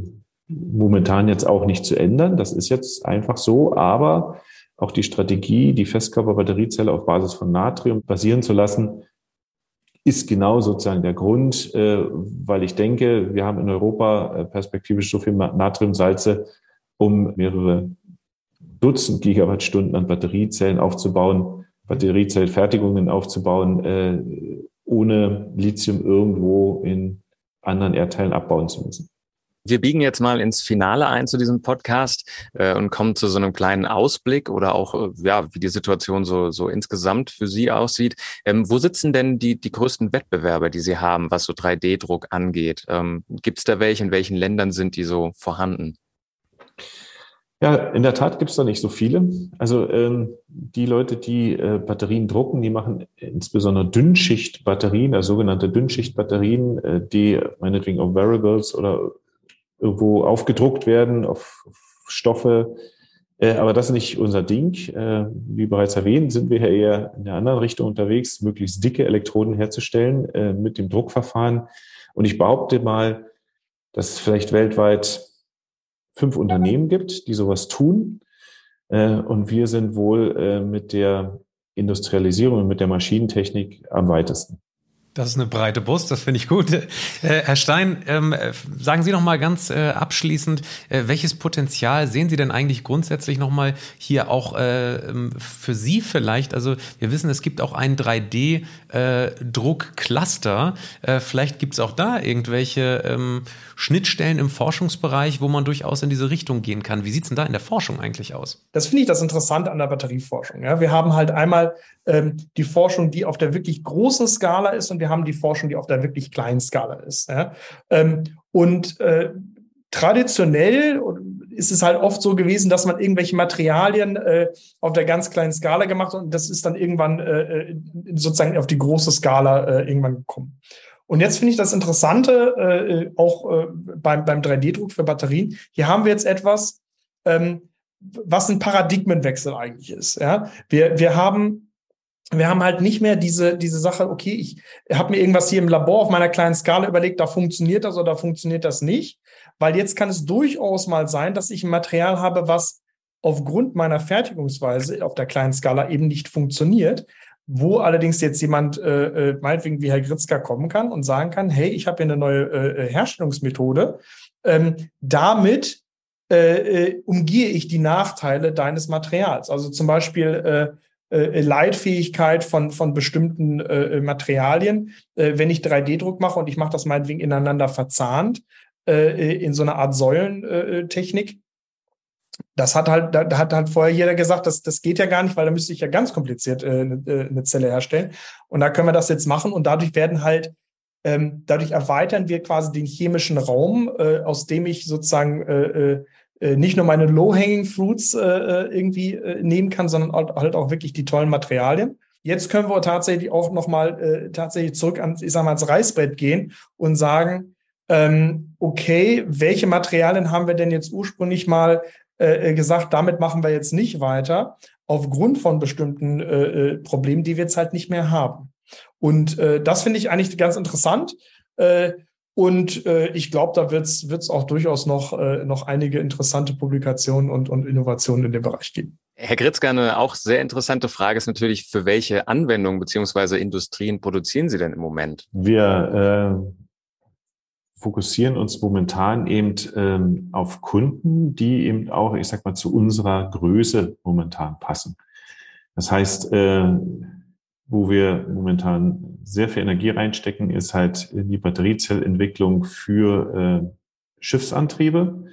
momentan jetzt auch nicht zu ändern. Das ist jetzt einfach so. Aber auch die Strategie, die Festkörperbatteriezelle auf Basis von Natrium basieren zu lassen, ist genau sozusagen der Grund, äh, weil ich denke, wir haben in Europa äh, perspektivisch so viel Natriumsalze, um mehrere Dutzend Gigawattstunden an Batteriezellen aufzubauen, Batteriezellfertigungen aufzubauen, äh, ohne Lithium irgendwo in anderen Erdteilen abbauen zu müssen. Wir biegen jetzt mal ins Finale ein zu diesem Podcast äh, und kommen zu so einem kleinen Ausblick oder auch, äh, ja, wie die Situation so, so insgesamt für Sie aussieht. Ähm, wo sitzen denn die, die größten Wettbewerber, die Sie haben, was so 3D-Druck angeht? Ähm, Gibt es da welche? In welchen Ländern sind die so vorhanden? Ja, in der Tat gibt es da nicht so viele. Also ähm, die Leute, die äh, Batterien drucken, die machen insbesondere Dünnschichtbatterien, also sogenannte Dünnschichtbatterien, äh, die meinetwegen auf Variables oder irgendwo aufgedruckt werden, auf, auf Stoffe. Äh, aber das ist nicht unser Ding. Äh, wie bereits erwähnt, sind wir ja eher in der anderen Richtung unterwegs, möglichst dicke Elektroden herzustellen äh, mit dem Druckverfahren. Und ich behaupte mal, dass vielleicht weltweit fünf Unternehmen gibt, die sowas tun. Äh, und wir sind wohl äh, mit der Industrialisierung und mit der Maschinentechnik am weitesten. Das ist eine breite Brust, das finde ich gut. Äh, Herr Stein, ähm, sagen Sie noch mal ganz äh, abschließend, äh, welches Potenzial sehen Sie denn eigentlich grundsätzlich noch mal hier auch äh, ähm, für Sie vielleicht? Also wir wissen, es gibt auch einen 3D-Druckcluster. Äh, vielleicht gibt es auch da irgendwelche ähm, Schnittstellen im Forschungsbereich, wo man durchaus in diese Richtung gehen kann. Wie sieht es denn da in der Forschung eigentlich aus? Das finde ich das Interessante an der Batterieforschung. Ja, wir haben halt einmal ähm, die Forschung, die auf der wirklich großen Skala ist und wir haben die Forschung, die auf der wirklich kleinen Skala ist. Ja? Ähm, und äh, traditionell ist es halt oft so gewesen, dass man irgendwelche Materialien äh, auf der ganz kleinen Skala gemacht hat und das ist dann irgendwann äh, äh sozusagen auf die große Skala äh, irgendwann gekommen. Und jetzt finde ich das Interessante, äh, auch äh, beim, beim 3D-Druck für Batterien. Hier haben wir jetzt etwas, ähm, was ein Paradigmenwechsel eigentlich ist. Ja? Wir, wir haben wir haben halt nicht mehr diese, diese Sache, okay, ich habe mir irgendwas hier im Labor auf meiner kleinen Skala überlegt, da funktioniert das oder funktioniert das nicht. Weil jetzt kann es durchaus mal sein, dass ich ein Material habe, was aufgrund meiner Fertigungsweise auf der kleinen Skala eben nicht funktioniert wo allerdings jetzt jemand, äh, äh, meinetwegen wie Herr Gritzka, kommen kann und sagen kann, hey, ich habe hier eine neue äh, äh, Herstellungsmethode. Ähm, damit äh, äh, umgehe ich die Nachteile deines Materials. Also zum Beispiel äh, äh, Leitfähigkeit von, von bestimmten äh, Materialien. Äh, wenn ich 3D-Druck mache und ich mache das meinetwegen ineinander verzahnt, äh, in so einer Art Säulentechnik, das hat halt, da hat halt vorher jeder gesagt, das, das geht ja gar nicht, weil da müsste ich ja ganz kompliziert äh, eine, äh, Zelle herstellen. Und da können wir das jetzt machen und dadurch werden halt, ähm, dadurch erweitern wir quasi den chemischen Raum, äh, aus dem ich sozusagen äh, äh, nicht nur meine Low-Hanging Fruits äh, äh irgendwie äh, nehmen kann, sondern halt auch wirklich die tollen Materialien. Jetzt können wir tatsächlich auch nochmal äh, tatsächlich zurück an, ich sag mal, ans Reißbrett gehen und sagen, ähm, okay, welche Materialien haben wir denn jetzt ursprünglich mal äh, äh, gesagt, damit machen wir jetzt nicht weiter, aufgrund von bestimmten äh, äh, Problemen, die wir jetzt halt nicht mehr haben. Und äh, das finde ich eigentlich ganz interessant. Äh, und äh, ich glaube, da wird es auch durchaus noch, äh, noch einige interessante Publikationen und, und Innovationen in dem Bereich geben. Herr Gritzka, eine auch sehr interessante Frage ist natürlich, für welche Anwendungen beziehungsweise Industrien produzieren Sie denn im Moment? Wir äh, fokussieren uns momentan eben ähm, auf Kunden, die eben auch, ich sag mal, zu unserer Größe momentan passen. Das heißt, äh, wo wir momentan sehr viel Energie reinstecken, ist halt die Batteriezellentwicklung für äh, Schiffsantriebe,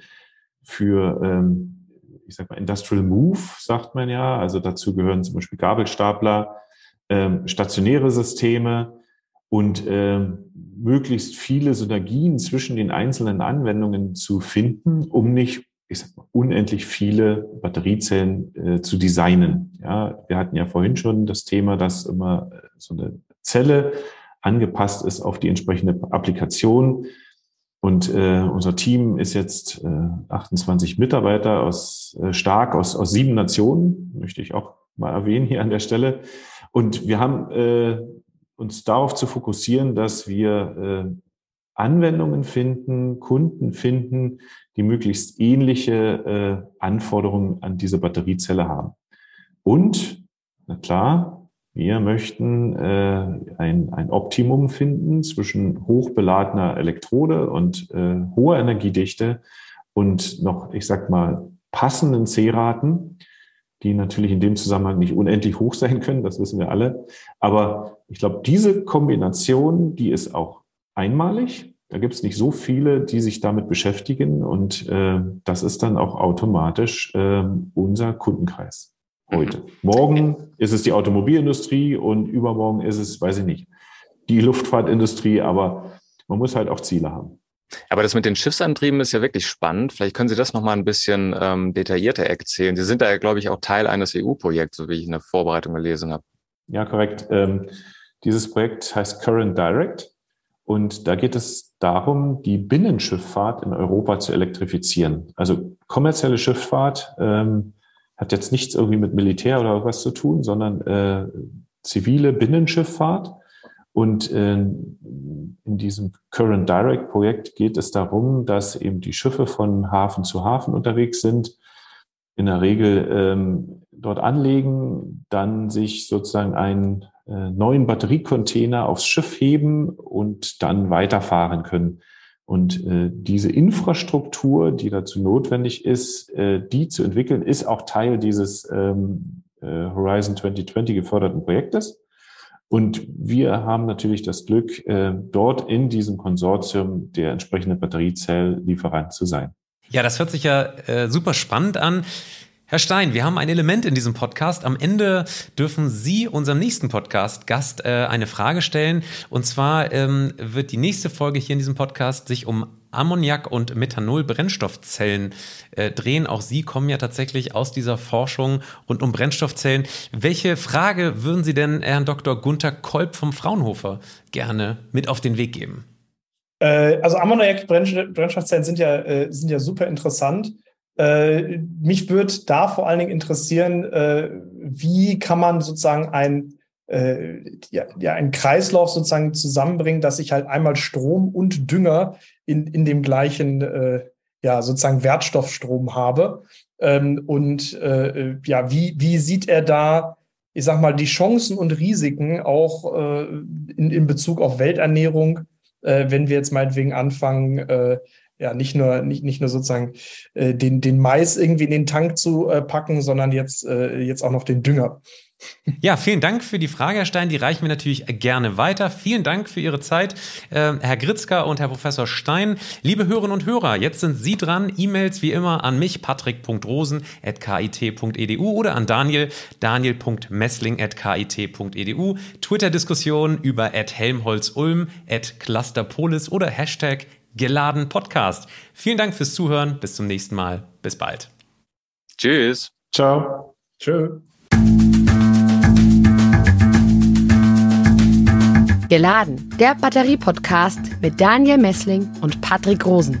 für, ähm, ich sag mal, Industrial Move, sagt man ja. Also dazu gehören zum Beispiel Gabelstapler, ähm, stationäre Systeme und ähm, möglichst viele Synergien zwischen den einzelnen Anwendungen zu finden, um nicht ich sag mal, unendlich viele Batteriezellen äh, zu designen. Ja, wir hatten ja vorhin schon das Thema, dass immer äh, so eine Zelle angepasst ist auf die entsprechende Applikation. Und äh, unser Team ist jetzt äh, 28 Mitarbeiter aus äh, stark aus, aus sieben Nationen, möchte ich auch mal erwähnen hier an der Stelle. Und wir haben äh, uns darauf zu fokussieren, dass wir äh, Anwendungen finden, Kunden finden, die möglichst ähnliche äh, Anforderungen an diese Batteriezelle haben. Und, na klar, wir möchten äh, ein, ein Optimum finden zwischen hochbeladener Elektrode und äh, hoher Energiedichte und noch, ich sag mal, passenden C-Raten, die natürlich in dem Zusammenhang nicht unendlich hoch sein können, das wissen wir alle. Aber ich glaube, diese Kombination, die ist auch einmalig. Da gibt es nicht so viele, die sich damit beschäftigen und äh, das ist dann auch automatisch äh, unser Kundenkreis heute. Morgen ist es die Automobilindustrie und übermorgen ist es, weiß ich nicht, die Luftfahrtindustrie, aber man muss halt auch Ziele haben. Aber das mit den Schiffsantrieben ist ja wirklich spannend. Vielleicht können Sie das nochmal ein bisschen ähm, detaillierter erzählen. Sie sind da ja, glaube ich, auch Teil eines EU-Projekts, so wie ich in der Vorbereitung gelesen habe. Ja, korrekt. Ähm, dieses Projekt heißt Current Direct und da geht es darum, die Binnenschifffahrt in Europa zu elektrifizieren. Also kommerzielle Schifffahrt ähm, hat jetzt nichts irgendwie mit Militär oder was zu tun, sondern äh, zivile Binnenschifffahrt. Und äh, in diesem Current Direct Projekt geht es darum, dass eben die Schiffe von Hafen zu Hafen unterwegs sind, in der Regel ähm, dort anlegen, dann sich sozusagen äh, neuen Batteriecontainer aufs Schiff heben und dann weiterfahren können. Und äh, diese Infrastruktur, die dazu notwendig ist, äh, die zu entwickeln, ist auch Teil dieses ähm, äh, Horizon 2020 geförderten Projektes. Und wir haben natürlich das Glück, äh, dort in diesem Konsortium der entsprechende Batteriezelllieferant zu sein. Ja, das hört sich ja äh, super spannend an. Herr Stein, wir haben ein Element in diesem Podcast. Am Ende dürfen Sie unserem nächsten Podcast-Gast äh, eine Frage stellen. Und zwar ähm, wird die nächste Folge hier in diesem Podcast sich um Ammoniak- und Methanol-Brennstoffzellen äh, drehen. Auch Sie kommen ja tatsächlich aus dieser Forschung und um Brennstoffzellen. Welche Frage würden Sie denn Herrn Dr. Gunther Kolb vom Fraunhofer gerne mit auf den Weg geben? Äh, also Ammoniak-Brennstoffzellen sind ja, äh, sind ja super interessant. Äh, mich würde da vor allen Dingen interessieren, äh, wie kann man sozusagen ein äh, ja, ja, einen Kreislauf sozusagen zusammenbringen, dass ich halt einmal Strom und Dünger in, in dem gleichen äh, ja, sozusagen Wertstoffstrom habe. Ähm, und äh, ja, wie, wie sieht er da, ich sag mal, die Chancen und Risiken auch äh, in, in Bezug auf Welternährung, äh, wenn wir jetzt meinetwegen anfangen, äh, ja nicht nur nicht, nicht nur sozusagen äh, den den Mais irgendwie in den Tank zu äh, packen, sondern jetzt äh, jetzt auch noch den Dünger. Ja, vielen Dank für die Frage, Herr Stein. Die reichen wir natürlich gerne weiter. Vielen Dank für Ihre Zeit, äh, Herr Gritzka und Herr Professor Stein. Liebe Hörerinnen und Hörer, jetzt sind Sie dran. E-Mails wie immer an mich, patrick.rosen.kit.edu oder an Daniel, daniel.messling.kit.edu. Twitter-Diskussionen über Helmholtz-Ulm, Clusterpolis oder Hashtag geladen Podcast. Vielen Dank fürs Zuhören. Bis zum nächsten Mal. Bis bald. Tschüss. Ciao. Tschö. Geladen, der Batterie-Podcast mit Daniel Messling und Patrick Rosen.